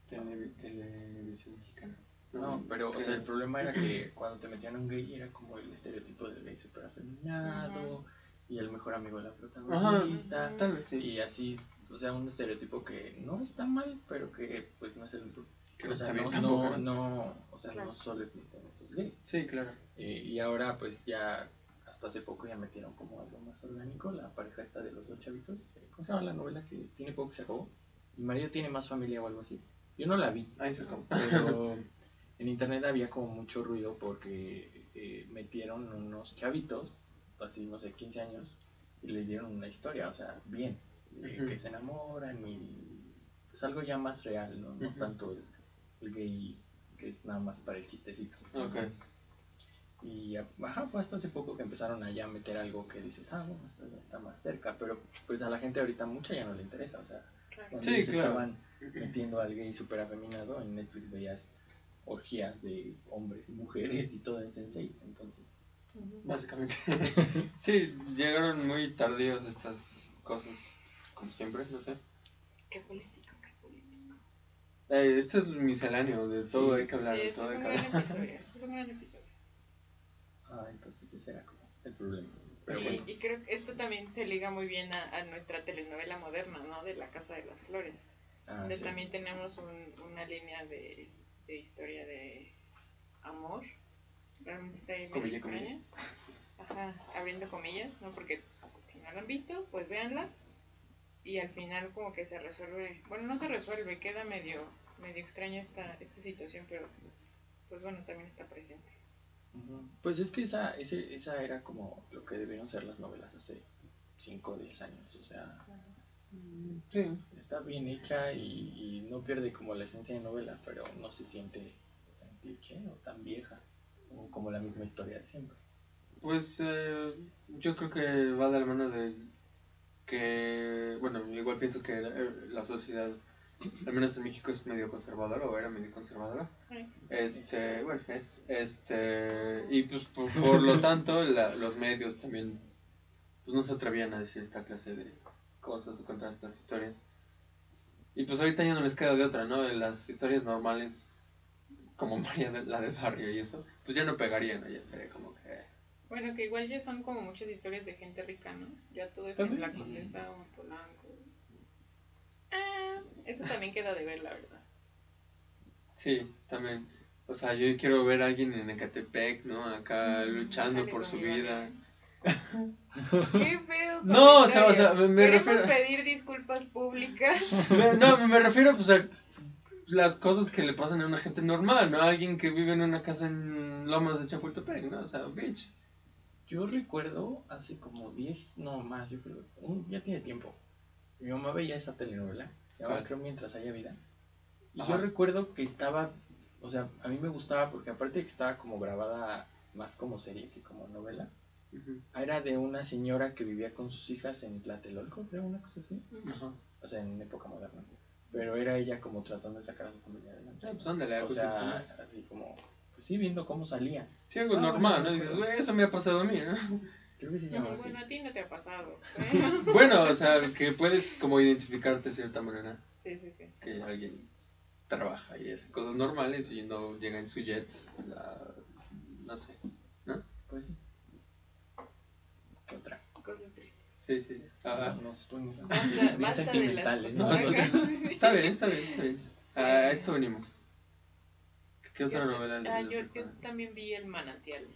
Televi- televisión mexicana. No, pero o sea, el problema era que cuando te metían un gay era como el estereotipo del gay super afeminado y el mejor amigo de la protagonista. Ajá. Tal vez sí. Y así, o sea, un estereotipo que no está mal, pero que pues no es el Que o no sea, no, no, o sea, Claro. no solo existen esos gays. Sí, claro. Eh, y ahora pues ya hasta hace poco ya metieron como algo más orgánico la pareja esta de los dos chavitos. eh, ¿Cómo se llama la novela que tiene poco que se acabó? Mi marido tiene más familia o algo así. Yo no la vi, Ahí se acabó. pero en internet había como mucho ruido porque eh, metieron unos chavitos, así no sé, 15 años, y les dieron una historia, o sea, bien, que se enamoran y pues algo ya más real, no, no tanto el, el gay que es nada más para el chistecito. Ok. Y ajá, fue hasta hace poco que empezaron a ya meter algo que dices, ah, bueno, esto ya está más cerca, pero pues a la gente ahorita mucha ya no le interesa, o sea, cuando Sí, ellos claro. estaban metiendo al gay super afeminado, en Netflix veías orgías de hombres y mujeres y todo en Sense8, entonces... Básicamente. sí, llegaron muy tardíos estas cosas. Como siempre, no sé. Qué político, qué político. Eh, esto es misceláneo, de todo Sí. hay que hablar, Sí, de este todo es hay un que gran hablar. episodio. Este es un gran episodio. Ah, entonces ese era como el problema. Pero y, bueno, y creo que esto también se liga muy bien a, a nuestra telenovela moderna, ¿no? De La Casa de las Flores. ah, donde sí. también tenemos un- una línea de, de historia de amor. Realmente está ahí medio Comilla, extraña. Ajá, abriendo comillas, ¿no? Porque si no la han visto, pues véanla. Y al final como que se resuelve, bueno, no se resuelve, queda medio, medio extraña esta, esta situación, pero pues bueno, también está presente. Pues es que esa, ese, esa era como lo que debieron ser las novelas hace 5 o 10 años, o sea... Sí. Está bien hecha y, y no pierde como la esencia de novela, pero no se siente tan cliché o tan vieja, o como la misma historia de siempre. Pues eh, yo creo que va de la mano de que, bueno, igual pienso que eh, la sociedad, al menos en México, es medio conservadora o era medio conservadora. Este, bueno, es, este, y pues por, por lo tanto la- los medios también pues, no se atrevían a decir esta clase de cosas o contar estas historias. Y pues ahorita ya no les queda de otra, ¿no? Las historias normales, como María de, la del barrio y eso, pues ya no pegarían, ¿no? Ya sería como que... Bueno, que igual ya son como muchas historias de gente rica, ¿no? Ya todo es También. en la condesa o en Polanco. Ah, eso también queda de ver, la verdad. Sí, también. O sea, yo quiero ver a alguien en Ecatepec, ¿no? Acá luchando Sale por su vida. Qué feo. No, o sea, o sea, me- me Queremos refiero- pedir disculpas públicas. Me- No, me refiero pues a las cosas que le pasan a una gente normal, ¿no? A alguien que vive en una casa en Lomas de Chapultepec, ¿no? O sea, bitch. Yo recuerdo hace como 10, no más, yo creo, un- ya tiene tiempo. Mi mamá veía esa telenovela, se llamaba. Creo Mientras Haya Vida. Y Ajá. yo recuerdo que estaba, o sea, a mí me gustaba porque aparte de que estaba como grabada más como serie que como novela, era de una señora que vivía con sus hijas en Tlatelolco, creo, una cosa así. O sea, en época moderna. Pero era ella como tratando de sacar a su familia adelante. Ah, pues ándale, o algo sea, así como, pues sí, viendo cómo salía. Sí, algo Ah, normal, ¿no? Dices, eso me ha pasado a mí, ¿no? Creo que se No, así. bueno, a ti no te ha pasado. ¿eh? Bueno, o sea, que puedes como identificarte de cierta manera Sí, sí, sí. que alguien trabaja y hace cosas normales y no llega en su jet. no sé, ¿no? Pues sí. ¿Qué otra? Cosas tristes. Sí, sí. Ah, no, no, basta, basta sentimentales. ¿no? está bien, está bien, está bien. A esto venimos. ¿Qué otra novela? Ah, yo, yo también vi El Manantial.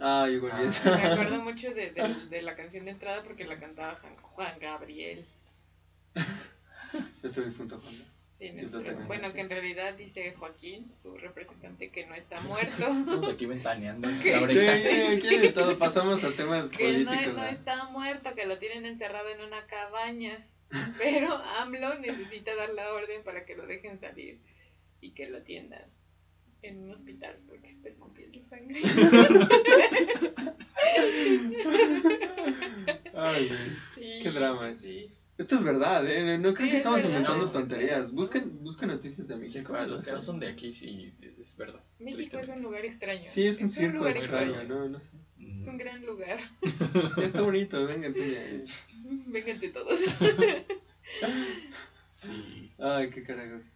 Ah, igual ah, Me acuerdo mucho de, de, de, la canción de entrada porque la cantaba Juan Gabriel. Este difunto Juan. Sí, bueno, que en realidad dice Joaquín, su representante, que no está muerto. Estamos aquí ventaneando. Sí, todo. Pasamos a temas que políticos. No, no está muerto, que lo tienen encerrado en una cabaña. Pero AMLO necesita dar la orden para que lo dejen salir y que lo atiendan en un hospital porque está escupiendo sangre. Ay, sí, qué drama es. Esto es verdad, ¿eh? No creo que estamos inventando tonterías. Busquen, busquen noticias de México. para los que no son de aquí, sí, es, verdad. México es un lugar extraño. Sí, es un circo extraño, no, no sé. Es un gran lugar. Sí, está bonito, vénganse. Vénganse todos. sí. Ay, qué carajos.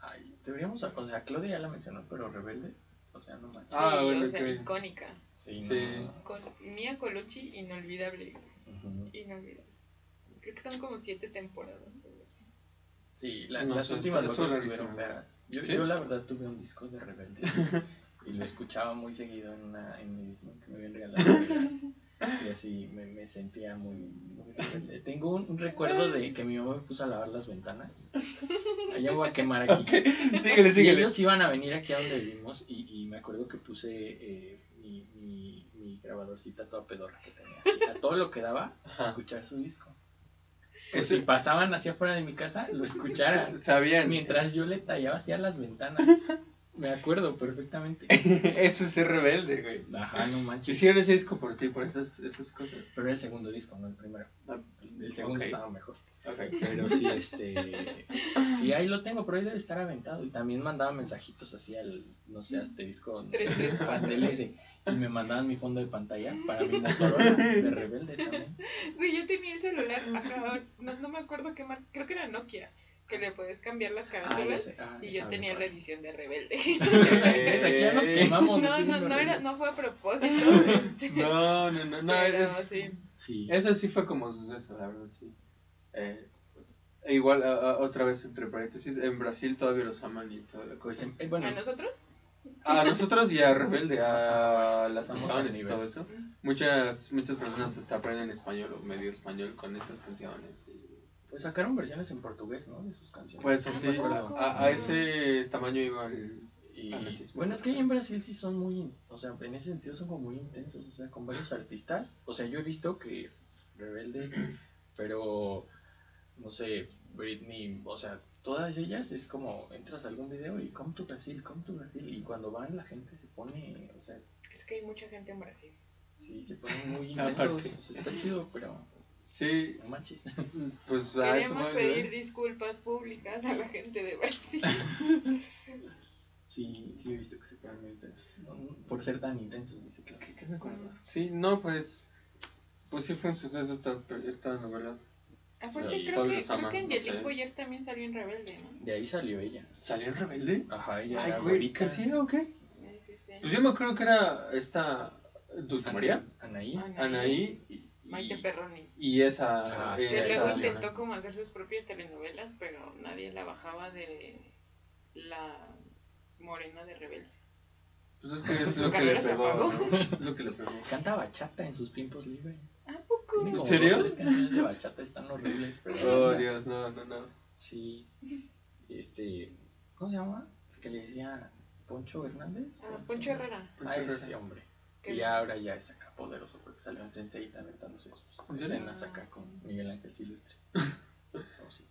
Ay, deberíamos, o sea, Claudia ya la mencionó, pero Rebelde, o sea, no manches. Ah, bueno, o sea, icónica. Sí, sí. Con Mia Colucci, inolvidable. Inolvidable. Creo que son como siete temporadas. Sí, las últimas dos estuvieron feas. Yo, yo la verdad tuve un disco de Rebelde y lo escuchaba muy seguido en, una, en mi disco que me habían regalado. y así me, me sentía muy, muy rebelde. Tengo un, recuerdo de que mi mamá me puso a lavar las ventanas. Allá voy a quemar aquí. Síguele, síguele. Y ellos iban a venir aquí a donde vivimos y, y me acuerdo que puse eh, mi, mi, mi, grabadorcita toda pedorra que tenía. a todo lo que daba, a escuchar su disco. Que si pasaban hacia afuera de mi casa, lo escucharan. Sabían. Mientras yo le tallaba hacia las ventanas. Me acuerdo perfectamente. Eso es ser rebelde, güey. Ajá, no manches. Hicieron ese disco por ti, por esas, esas cosas. Pero era el segundo disco, no el primero. Ah, el segundo estaba mejor. Okay. Pero sí, este. Sí, ahí lo tengo, pero ahí debe estar aventado. Y también mandaba mensajitos así al, no sé, a este disco. ese. Y me mandaban mi fondo de pantalla para mi Motorola de rebelde también. Güey, yo tenía el celular, ajá, no, no me acuerdo qué marca, creo que era Nokia que le puedes cambiar las carátulas ah, y yo tenía la edición de Rebelde. Aquí ya nos quemamos. No, no, no, era, no fue a propósito. Este. No, no, no, no. Pero, sí. sí. Eso sí fue como suceso, la verdad, sí. Eh, igual, otra vez entre paréntesis, en Brasil todavía los aman y todo. Eh, bueno, ¿A nosotros? A nosotros y a Rebelde, a las canciones y todo eso. Muchas, muchas personas hasta aprenden español o medio español con esas canciones. Y pues sacaron versiones en portugués, ¿no? De sus canciones. Pues así, a, a, ese tamaño iba el... Y, bueno, es que en Brasil sí son muy, o sea, en ese sentido son como muy intensos, o sea, con varios artistas. O sea, yo he visto que Rebelde, pero, no sé, Britney, o sea, todas ellas es como, entras a algún video y come to Brasil, come to Brasil, y cuando van la gente se pone, o sea... Es que hay mucha gente en Brasil. Sí, se ponen muy intensos, o sea, está chido, pero... Sí. No manches. Pues a Queremos pedir disculpas públicas a la gente de Brasil. Sí, sí he visto que se ponen muy intensos. Por ser tan intensos, dice que. ¿Qué, me acuerdo? Sí, no, pues. Pues sí fue un suceso esta, esta novela. Aparte, sí, creo, que, creo que Angelique Boyer también salió en Rebelde, ¿no? De ahí salió ella. ¿Salió en Rebelde? Ajá, ella Ay, güey, ¿qué sí o qué? Sí, sí, sí. Pues yo me acuerdo que era esta. Dulce María. Anaí. Anaí. Anaí Maite Perroni. Y esa. Ah, que luego intentó como hacer sus propias telenovelas, pero nadie la bajaba de la morena de Rebelde. Pues es que es lo que le pegó. lo que le pegó. Canta bachata en sus tiempos libres. ¿A poco? ¿En serio? Dos, tres canciones de bachata están horribles. Pero oh, Dios, no, no, no. Sí. Este. ¿Cómo se llama? Es que le decía Poncho Hernández. Ah, Poncho Herrera. Poncho ah, ese hombre. Y ahora ya es acá poderoso porque salió en Sensei aventándose sus escenas acá con Miguel Ángel Silvestre.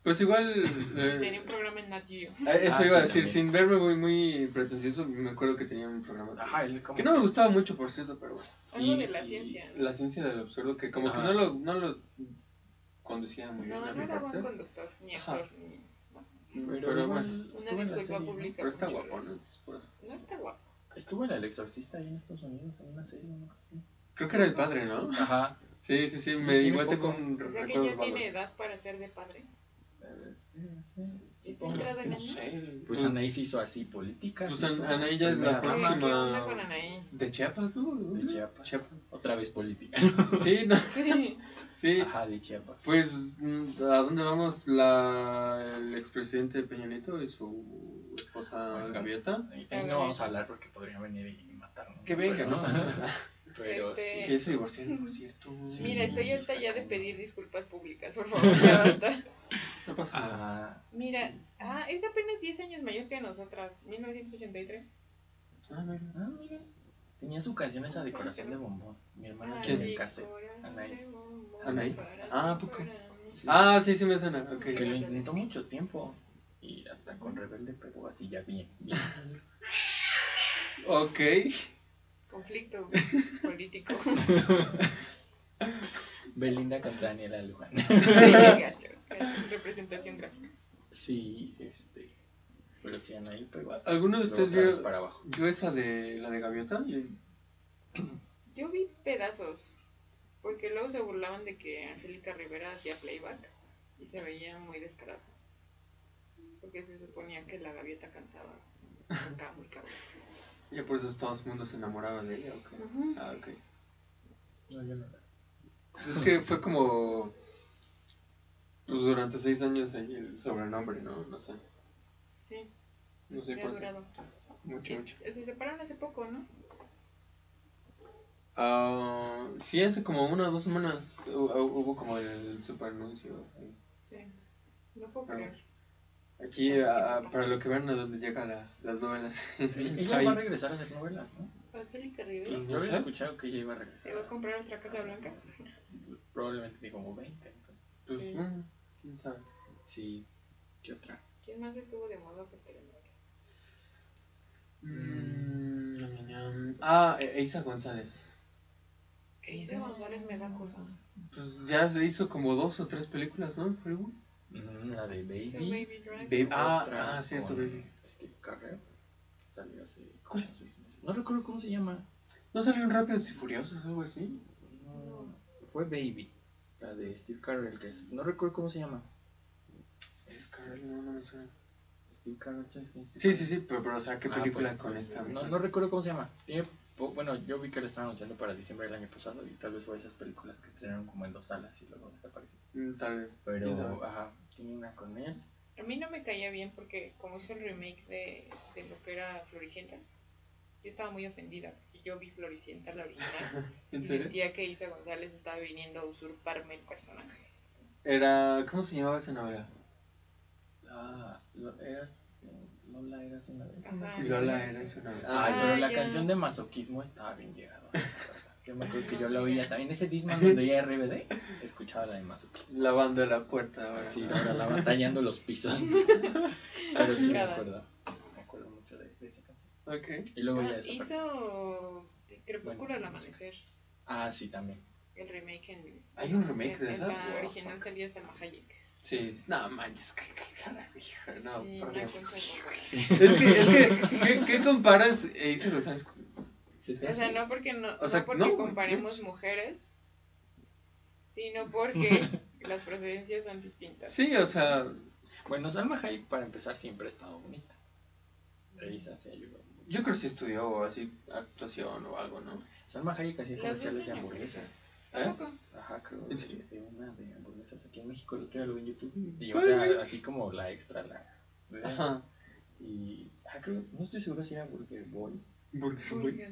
Pues igual. Eh, tenía un programa en Nat Geo. Ah, eso ah, iba a decir, sin verme muy, muy pretencioso, me acuerdo que tenía un programa. Ajá, como que no me gustaba mucho, por cierto, pero bueno. Algo de la ciencia. La ciencia del absurdo, que como que no lo, no lo conducía muy bien. No, no era buen conductor, ni actor, ni. Pero, pero igual, una disculpa pública. Pero está guapo, ¿no? No está guapo. Estuvo en El Exorcista ahí en Estados Unidos, en una serie, no sé. Creo que era el padre, ¿no? Ajá. Sí, sí, sí, me igual te con O sea que ya tiene edad para ser de padre. ¿Está entrado en años? sé. Pues Anaí se hizo así política. Pues Anaí ya es la ¿Qué- próxima- ¿Qué onda con Anaí? De Chiapas, ¿no? De Chiapas. Chiapas. Otra vez política. Sí, no, Sí. sí. Ajá, de Chiapas. Pues, mm, ¿a dónde vamos? La, el expresidente Peña Nieto y su esposa Bueno. Gaviota. Ahí ahí no vamos a hablar porque podría venir y matarnos. Que venga, ¿no? Pero Este- Que ya se divorciaron, por cierto. Sí. Mira, estoy ahorita ya de pedir disculpas públicas, por favor, ya basta. No pasa nada. Ah, Mira, ah, es apenas 10 años mayor que nosotras, 1983. Ah, mira. ah, mira. Tenía su canción esa decoración de bombón. Mi hermana Ah, sí, el cassette. corazón Anaí. de bombón Anaí. Ah, ¿poco? Sí. Ah, sí, sí me suena. Ok. Que lo intentó mucho tiempo. Y hasta con Rebelde pegó así ya bien. bien. Ok. Conflicto político. Belinda contra Daniela Luján. Sí, gacho, gacho, representación gráfica. Sí, este. Pero pegó. ¿Alguno de ustedes vio, para abajo. vio esa de la de Gaviota? Yo- Yo vi pedazos, porque luego se burlaban de que Angélica Rivera hacía playback y se veía muy descarado. Porque se suponía que la gaviota cantaba acá muy cabrón. Ya por eso todo el mundo se enamoraba de ella, ok. Ujú. Ah, ok. No, yo no. Pues es que fue como. Pues durante seis años ahí el sobrenombre, ¿no? No sé. Sí, No sé por qué. Mucho, Es- mucho. Se separaron hace poco, ¿no? Ah, sí, hace como una o dos semanas hu- hubo como el super anuncio. Sí. No puedo creer. Aquí, ah, para lo que vean a dónde llegan la- las novelas. Ella va a regresar a hacer novelas, ¿no? Angélica Rivera. Yo había escuchado que ella iba a se regresar. va a comprar otra casa blanca. Probablemente digo como 20. entonces. Pues, Sí. quién sabe. Sí. ¿Qué otra? ¿Quién más estuvo de moda por telenovela? Mm. Ah, E- Eiza González. Isa González me da cosa. Pues ya se hizo como dos o tres películas, ¿no? Hollywood? La de Baby. Baby- Ah, ah, cierto, Baby. Steve Carell. Salió hace como seis meses. No recuerdo cómo se llama. ¿No salieron Rápidos y Furiosos o algo así? No, fue Baby. La de Steve Carell, que es. No recuerdo cómo se llama. Steve Carell, no, no me suena. Steve Carell, ¿sabes quién es Steve Sí, sí, sí, pero, pero o sea, ¿qué Ah, película pues, con pues, esta? No, no recuerdo cómo se llama. Tiene bueno, yo vi que lo estaban anunciando para diciembre del año pasado y tal vez fue esas películas que estrenaron como en dos salas y luego desaparecieron. Mm, Tal vez. Pero, ajá, tiene una con él. A mí no me caía bien porque como hizo el remake de, de lo que era Floricienta, yo estaba muy ofendida porque yo vi Floricienta, la original, ¿En y serio? sentía que Isa González estaba viniendo a usurparme el personaje. Era. ¿Cómo se llamaba esa novela? Ah, lo- eras. Lola eras una vez. Ajá. una Lola así. era esa novela. Ay, Ah, pero la ya. canción de masoquismo estaba bien llegada. Yo me acuerdo que yo la oía también. Ese Disman donde oía RBD, escuchaba la de masoquismo. La banda de la puerta ahora. Sí, ahora la batallando los pisos. Pero sí me Cada- acuerdo. Me acuerdo mucho de, de esa canción. Ok. Y luego ya Ah, desapareció. hizo Crepúsculo al Bueno, amanecer, Ah, sí, también. el remake en... ¿Hay un remake en- de en esa? la Wow, original fuck. salía Salma Hayek. Sí, no manches, qué, qué carajo, no, Sí, por Dios. Es que, es que, ¿qué, qué comparas e Sí, está O sea, no porque, no, O sea, no porque no, comparemos no. mujeres, sino porque las procedencias son distintas. Sí, o sea, Bueno, Salma Hayek para empezar siempre ha estado bonita. Elisa se ayudó. yo creo que sí estudió así actuación o algo, ¿no? Salma Hayek hacía comerciales de hamburguesas. ¿A ¿Eh? Ajá, creo. ¿En serio? De una de hamburguesas aquí en México. El otro día lo vi en YouTube. Y, o sea, así como la extra, la. Ajá. Y. Ah, creo. No estoy seguro si era Burger Boy. Burger Boy.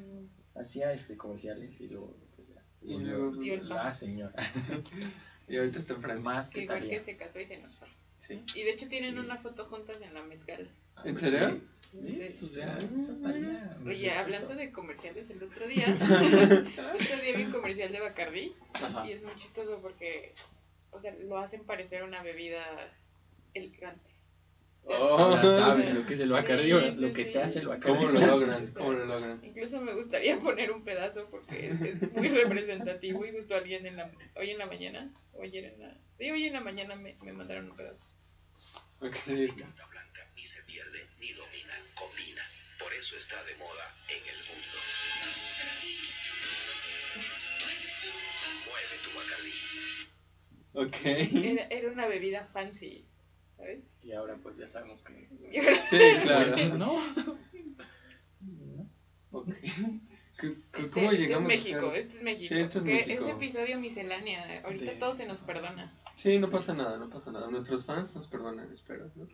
Hacía este comerciales y luego. Pues, ya, Y luego- Dio el La paso. señora. Y ahorita está en Francia. Más que que igual que Talía. se casó y se nos fue. Sí. Y de hecho tienen Sí. una foto juntas en la Met Gala. ¿En serio? ¿Ves? O sea, Oye, hablando de comerciales, el otro día, el otro día vi un comercial de Bacardi Ajá. y es muy chistoso porque, o sea, lo hacen parecer una bebida elegante. Oh. Ya sabes lo que es el Bacardi, Sí, lo sí, que sí. te hace el Bacardi. ¿Cómo lo logran? ¿Cómo lo logran? Incluso me gustaría poner un pedazo porque es, es muy representativo y justo alguien en la, hoy en la mañana, o ayer en la, sí, hoy en la mañana me, me mandaron un pedazo. Ok. Eso está de moda en el mundo. Mueve tu Bacardi. Ok. Era, era una bebida fancy. ¿sabes? Y ahora pues ya sabemos que... Sí, claro. No. Ok. ¿Qué- qué- Este- ¿Cómo este llegamos es a México, ser- este es México. Sí, esto es México. episodio miscelánea. Ahorita De- todo se nos perdona. Sí, no pasa nada, no pasa nada. Nuestros fans nos perdonan, espero. ¿no?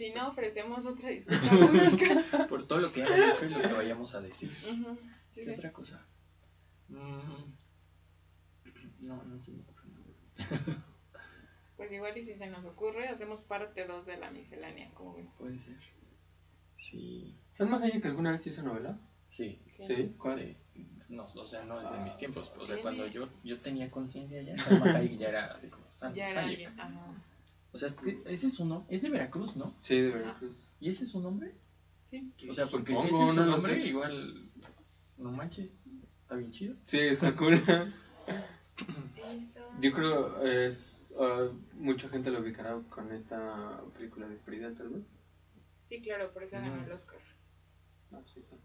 Si no, ofrecemos otra disculpa pública. Por todo lo que hemos hecho y lo que vayamos a decir. Sí, ¿Qué sí. otra cosa? Mm, No, no se me ocurre nada. Pues igual y si se nos ocurre, hacemos parte 2 de la miscelánea, como ven. Puede ser. Sí. ¿Salma Hayek alguna vez hizo novelas? Sí. Sí. Sí. ¿Cuál? Sí. No, o sea, no es de mis tiempos. O sea, Tiene- cuando yo, yo tenía conciencia ya, Salma Hayek ya era así como Salma Ya era Hayek. alguien. Ajá. O sea, es que ese es su nombre. Es de Veracruz, ¿no? Sí, de Veracruz. ¿Y ese es su nombre? Sí. O sea, porque si Supongo, ese es su no nombre, igual. No manches. Está bien chido. Sí, está cool. Eso. Yo creo es ah, mucha gente lo ubicará con esta película de Frida, tal vez. Sí, claro, por eso ganó el Oscar. No, pues ahí está.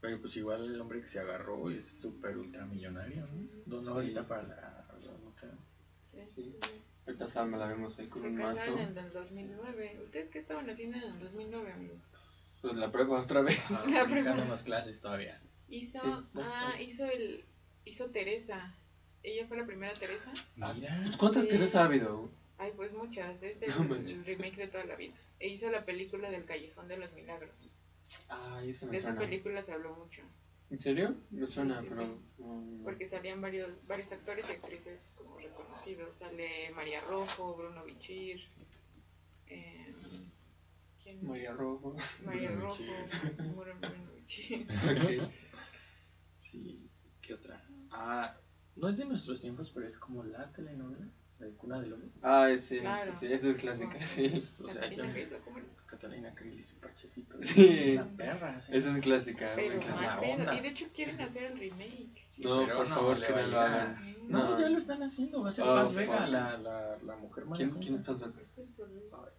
Pero pues igual el hombre que se agarró es súper ultramillonario, ¿no? Donó Sí. ahorita para la. Sí, Sí. Ahorita Salma la vemos ahí con Se un mazo. en el 2009. ¿Ustedes qué estaban haciendo en el 2009, amigo? Pues la prueba otra vez. Ah, La unas clases todavía. Hizo, Sí, ah, hizo el, hizo Teresa. Ella fue la primera Teresa. Mira. Pues, ¿Cuántas Sí. Teresas ha habido? Ay, pues muchas. Es el, No el remake de toda la vida. E hizo la película del Callejón de los Milagros. Ay, eso De me esa suena. película se habló mucho. ¿En serio? Me suena, Sí, sí, pero. sí. Porque salían varios, varios actores y actrices como reconocidos. Sale María Rojo, Bruno Bichir. em, ¿Quién? María Rojo. María Bruno Rojo. Bichir. Bruno Bichir. Ok. Sí, ¿qué otra? Ah, no es de nuestros tiempos, pero es como la telenovela, la de Cuna de Lobos. Ah, sí, Claro. sí, sí, esa es clásica, sí. Es, o sea, Catalina Krill. Catalina Krill y su parchecito. Sí. Una perra. sí. Esa es clásica. Pero pedo. onda. Y de hecho quieren hacer el remake. Sí, No, pero por favor, que no lo hagan. No, No. ya lo están haciendo. Va a ser Oh, Paz Vega, la, la, la mujer más ¿Quién, ¿Quién es Paz Vega?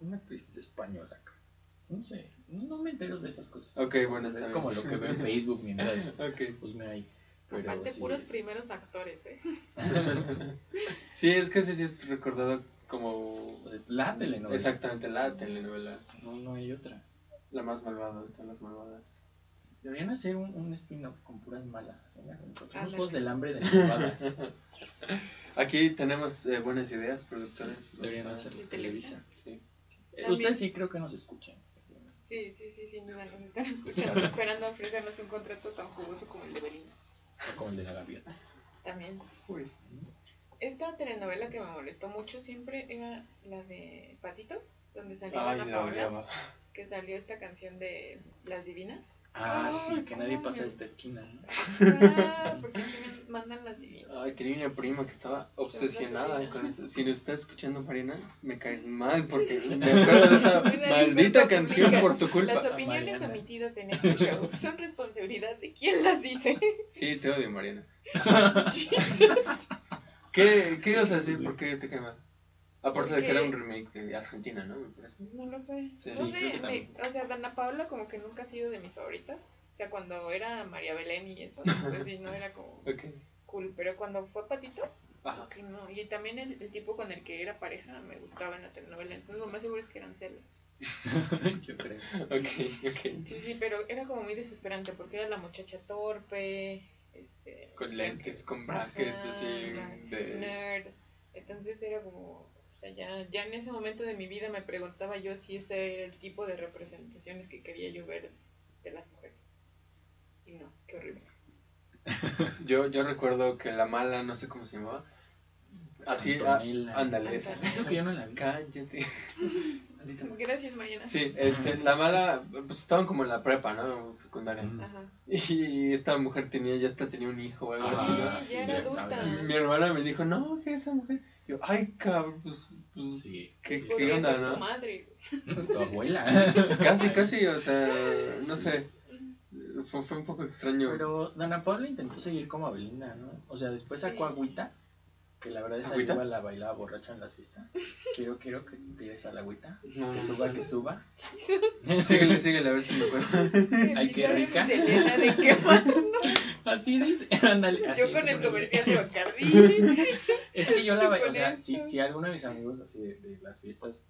Una actriz española. No sé, no me entero de esas cosas. Ok, bueno, es bien. como lo que veo en Facebook mientras Ok. pues me hay. Pero Aparte, sí puros es- primeros actores, ¿eh? Sí, es que sí es recordado como. la telenovela. Exactamente, la telenovela. No, no hay otra. La más malvada de todas las malvadas. Deberían hacer un, un spin-off con puras malas. Encontramos Ándale. juegos del hambre de malvadas. Aquí tenemos eh, buenas ideas, productores. Deberían hacer ¿De Televisa. Sí. Eh, También. Ustedes sí creo que nos escuchan. Sí, sí, sí, sin duda nos están escuchando, esperando a ofrecernos un contrato tan jugoso como el de Belinda. Como el de la gaviota. También. Uy. Esta telenovela que me molestó mucho siempre era la de Patito, donde salía Ay, Ana la Paola, odiaba. Que salió esta canción de Las Divinas. Ah, sí, Ay, que nadie pasa de esta esquina. ¿no? Ah, porque aquí me mandan Las Divinas. Ay, tenía una prima que estaba obsesionada con eso. Si nos estás escuchando, Mariana, me caes mal porque me acuerdo de esa maldita canción por tu culpa. Las opiniones Mariana. omitidas en este show son responsabilidad de quien las dice. Sí, te odio, Mariana. ¿Qué, ¿Qué ibas a decir? ¿Por qué te cae mal? Aparte de que era un remake de Argentina, ¿no? Me parece. No lo sé. Sí, no sí, creo sé, que también. me- o sea, Dana Paula como que nunca ha sido de mis favoritas. O sea, cuando era María Belén y eso, pues sí, no era como cool. Pero cuando fue Patito, Ajá. que no. Y también el, el tipo con el que era pareja me gustaba en la telenovela. Entonces lo más seguro es que eran celos. Yo creo. Ok, ok. Sí, sí, pero era como muy desesperante porque era la muchacha torpe, este... Con lentes, con Ajá, brackets así de... Nerd. Entonces era como... O sea, ya, ya en ese momento de mi vida me preguntaba yo si ese era el tipo de representaciones que quería yo ver de las mujeres. Y no, qué horrible. Yo, yo recuerdo que la mala, no sé cómo se llamaba. Así, ah, ándale, esa. Eso que yo no la vi. Cállate. Gracias, Mariana. Sí, este, la mala, pues estaban como en la prepa, ¿no? Secundaria. Ajá. Y esta mujer tenía, ya hasta tenía un hijo o algo Ah, así, mi hermana me dijo, no, que esa mujer. Yo, ay, cabrón, pues, pues Sí. ¿qué, qué onda, ser tu no? madre. Tu abuela. Casi, casi, o sea, no Sí. sé. Fue, fue un poco extraño. Pero Dana Paula intentó seguir como a Belinda, ¿no? O sea, después sacó Sí. Agüita, que la verdad esa ¿Agüita? igual la bailaba borracha en las fiestas. Quiero, quiero que tires a la agüita. No, Que no suba, sé. que suba. Síguele, síguele, a ver si me acuerdo. Ay, qué rica. de qué. Así dice. Ándale, así Yo con el comercial de Bacardi. Es que yo la bailaba, o sea, si, si alguno de mis amigos así de, de las fiestas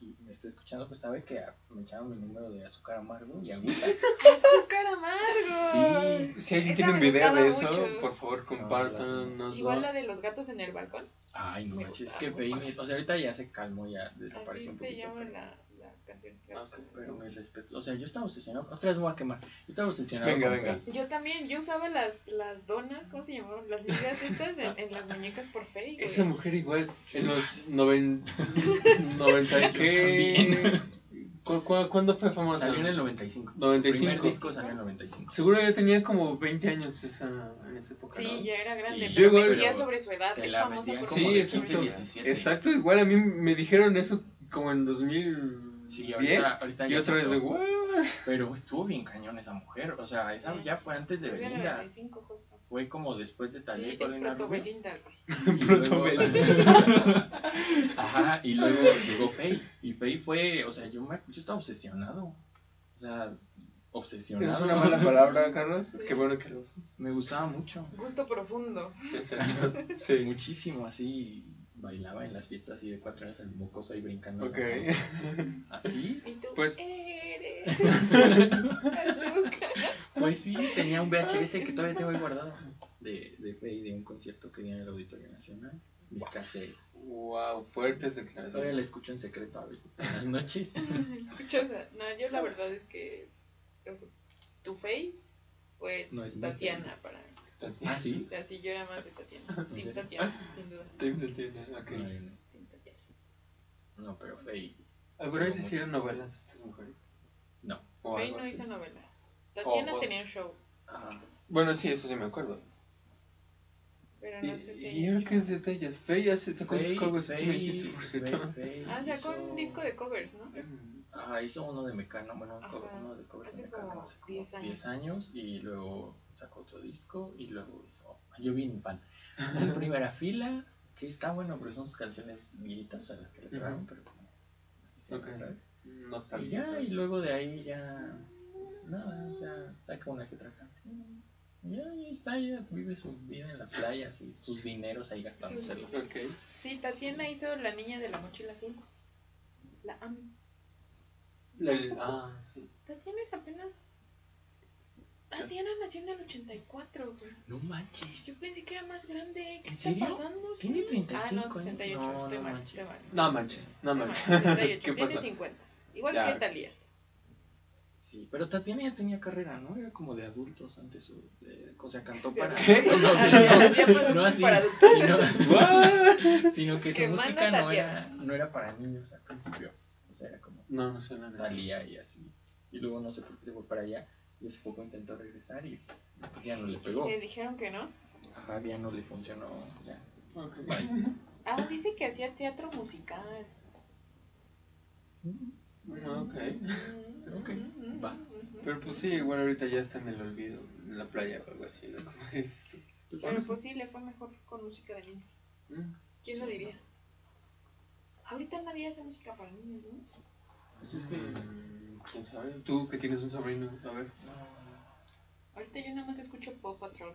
y me está escuchando, pues sabe que a- me echaron mi número de azúcar amargo y agüita. ¡Azúcar amargo! Sí. Si alguien tiene un video de eso, mucho. por favor, compártanos. Igual la de los gatos en el balcón. Ay, no es que. Fey, o sea, ahorita ya se calmó, ya Así desapareció un se poquito. llama pero- la, canción. Ok, Pero me respeto, o sea, yo estaba obsesionado, otra vez me voy a quemar, yo estaba obsesionado Venga, con venga. Fey. Yo también, yo usaba las, las donas, ¿cómo se llamaban? Las ligas estas en, en las muñecas por Fey. güey. Esa mujer igual, en los noven... 90 y qué... ¿Cu- cu- ¿Cuándo fue famosa? Salió en el 95. 95. El primer disco salió en el 95. Seguro ya tenía como 20 años esa, en esa época, Sí, ¿no? ya era grande, Sí, pero yo mentía sobre su edad. Es famosa por como Sí, de exacto. 15, 17. Exacto, igual a mí me dijeron eso como en 2010 Sí, ahorita, ahorita y otra vez de. ¿what? Pero estuvo bien cañón esa mujer, o sea, esa Sí. ya fue antes de Belinda. 95 justo. Fue como después de Talía Sí, y es proto Rubio. Belinda, Proto luego- Belinda. Ajá, y luego llegó Faye. Y Faye fue, o sea, yo, me, yo estaba obsesionado. O sea, obsesionado. ¿Es una mala palabra, Carlos? Sí. Qué bueno que lo usas. Me gustaba mucho. Gusto profundo. Sí. Muchísimo, así. Bailaba en las fiestas así de cuatro años, el mocoso ahí brincando. Ok. Así. Y tú Pues- eres azúcar. Pues sí, tenía un VHS que todavía tengo ahí guardado. De, de Faye, de un concierto que di en el Auditorio Nacional. Mis cassettes. wow, fuertes Todavía la declaraciones. escucho en secreto a veces. En las noches. Escucha, o sea, no, yo la verdad es que o sea, tu Fey fue No es Tatiana para mí. Ah, O sí. sea, sí, yo era más de Tatiana. ¿En Team? Tatiana, sin duda. Tim de Tina, ok. No, yo no. Team Tatiana. No, pero Faye. ¿Alguna vez Mucho. hicieron novelas estas mujeres? No. O Fey algo no así. hizo novelas. Tatiana O- o- tenía un show, Ajá. Bueno, sí, eso sí me acuerdo. pero ¿Y, no sé si. y ahora qué es de ellas? Faye ya se sacó Faye, algo así, tú me Faye, dijiste, por Faye, cierto. Faye Ah, sacó hizo- un disco de covers, ¿no? Ajá, hizo uno de Mecano, bueno, un Ajá. cover- uno de covers de Hace Mecano hace como 10 años. 10 años y luego sacó otro disco y luego hizo, yo vi fan, en primera fila, que está bueno, pero son sus canciones viejitas a las que le pegaron, pero como así se Ok. llama otra vez. No Y sabía. ya, y luego de ahí ya, nada, o sea, saca una que otra canción. Y ya, ahí está, ya vive su vida en la playa, así, sus dineros ahí gastándoselos. Ok. Sí, Tatiana hizo La Niña de la Mochila Azul. La amo. La- ah, sí. Tatiana es apenas. Tatiana nació en el 84, güey. No manches. Yo pensé que era más grande. ¿Qué ¿En está serio? pasando? Tiene Sí. 35 Ah, no, años. 68. No, no manches. No manches, no manches. 68. ¿Qué Tiene pasa? 50. Igual Ya. que Talía. Sí, pero Tatiana ya tenía carrera, ¿no? Era como de adultos antes, su, de- o sea, cantó para... ¿Qué? No, no, así, para adultos. sino, que su música no era, no era para niños al principio, o sea, era como No, no sé nada. Talía y así, y luego no sé por qué se fue para allá, y hace poco intentó regresar y pues, ya no le pegó, Le dijeron que no. ajá, ya no le funcionó, ya. Ok. Ah, dice que hacía teatro musical. Ah, Ok. Ok, va. Pero pues sí, igual ahorita ya está en el olvido, en la playa o algo así, ¿no? Como dijiste. Pues, Pero bueno, pues sí, le fue mejor con música de niños. Mm. ¿Quién lo diría? Ahorita nadie hace música para niños, ¿no? Pues es que... ¿Quién sabe? Tú que tienes un sobrino, a ver. Ahorita yo nada más escucho Pop Patrol.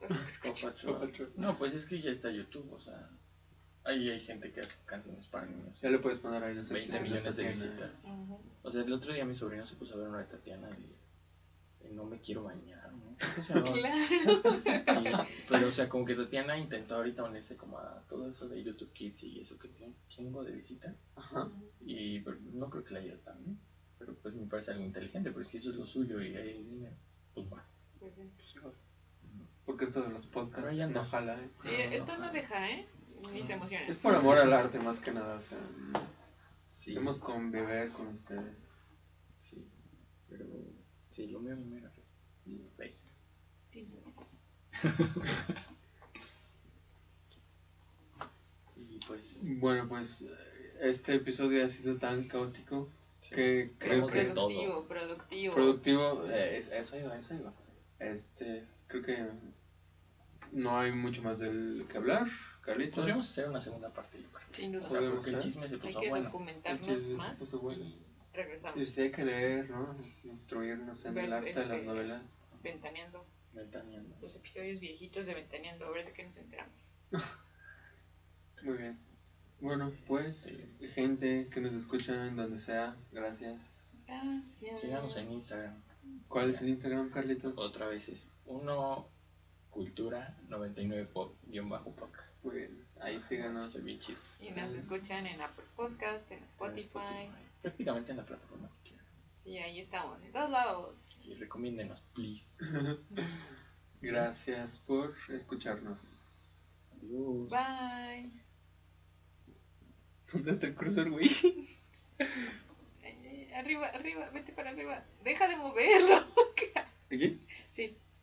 Estoy Paw. Patrol. Patrol. No, pues es que ya está YouTube, o sea, ahí hay gente que hace canciones para niños. Ya le puedes poner ahí los 20 éxitos millones de visitas. Ujú. O sea, el otro día mi sobrino se puso a ver una de Tatiana y, y no me quiero bañar, ¿no? Claro. Pero, o sea, como que Tatiana intentó ahorita unirse como a todo eso de YouTube Kids y eso que tiene un chingo de visitas. Ajá. Y pero no creo que la haya bien. Pero pues me parece algo inteligente, porque si eso es lo suyo y hay dinero, pues va. Pues sí. Pues. Porque esto de los Pero podcasts anda. no jala, ¿eh? Sí, esto no deja, ¿eh? Ni se emociona. Es por amor al arte más que nada, o sea, Sí, queremos convivir con ustedes. sí. Pero sí, lo mío no era fake. Y pues, Bueno, pues este episodio ha sido tan caótico sí. que creo que. Productivo, productivo. productivo, eh, es- eso iba, eso iba. Este, creo que no hay mucho más del que hablar, Carlitos. Podríamos hacer una segunda parte, yo creo. Sin duda. O sea, porque el chisme se Hay puso que bueno. El chisme se más puso bueno. regresamos. Sí, sí, hay que leer, ¿no? Instruirnos en Ver, el arte de las este, novelas. Ventaneando. Ventaneando. Los episodios viejitos de Ventaneando. A ver de qué nos enteramos. Muy bien. Bueno, pues, gente que nos escucha en donde sea, gracias. Gracias. Síganos en Instagram. ¿Cuál es el Instagram, Carlitos? Otra vez es uno cultura 99 pop guion bajo podcast. Pues ahí síganos. Estoy bien chido. Y nos escuchan en Apple Podcast, en En Spotify. Prácticamente en la plataforma que quieran. Sí, ahí estamos, en todos lados y recomiéndenos, please. Gracias por escucharnos. Adiós. Bye. ¿Dónde está el cursor, güey? Eh, eh, arriba, arriba, vete para arriba. Deja de moverlo. ¿Aquí? Sí.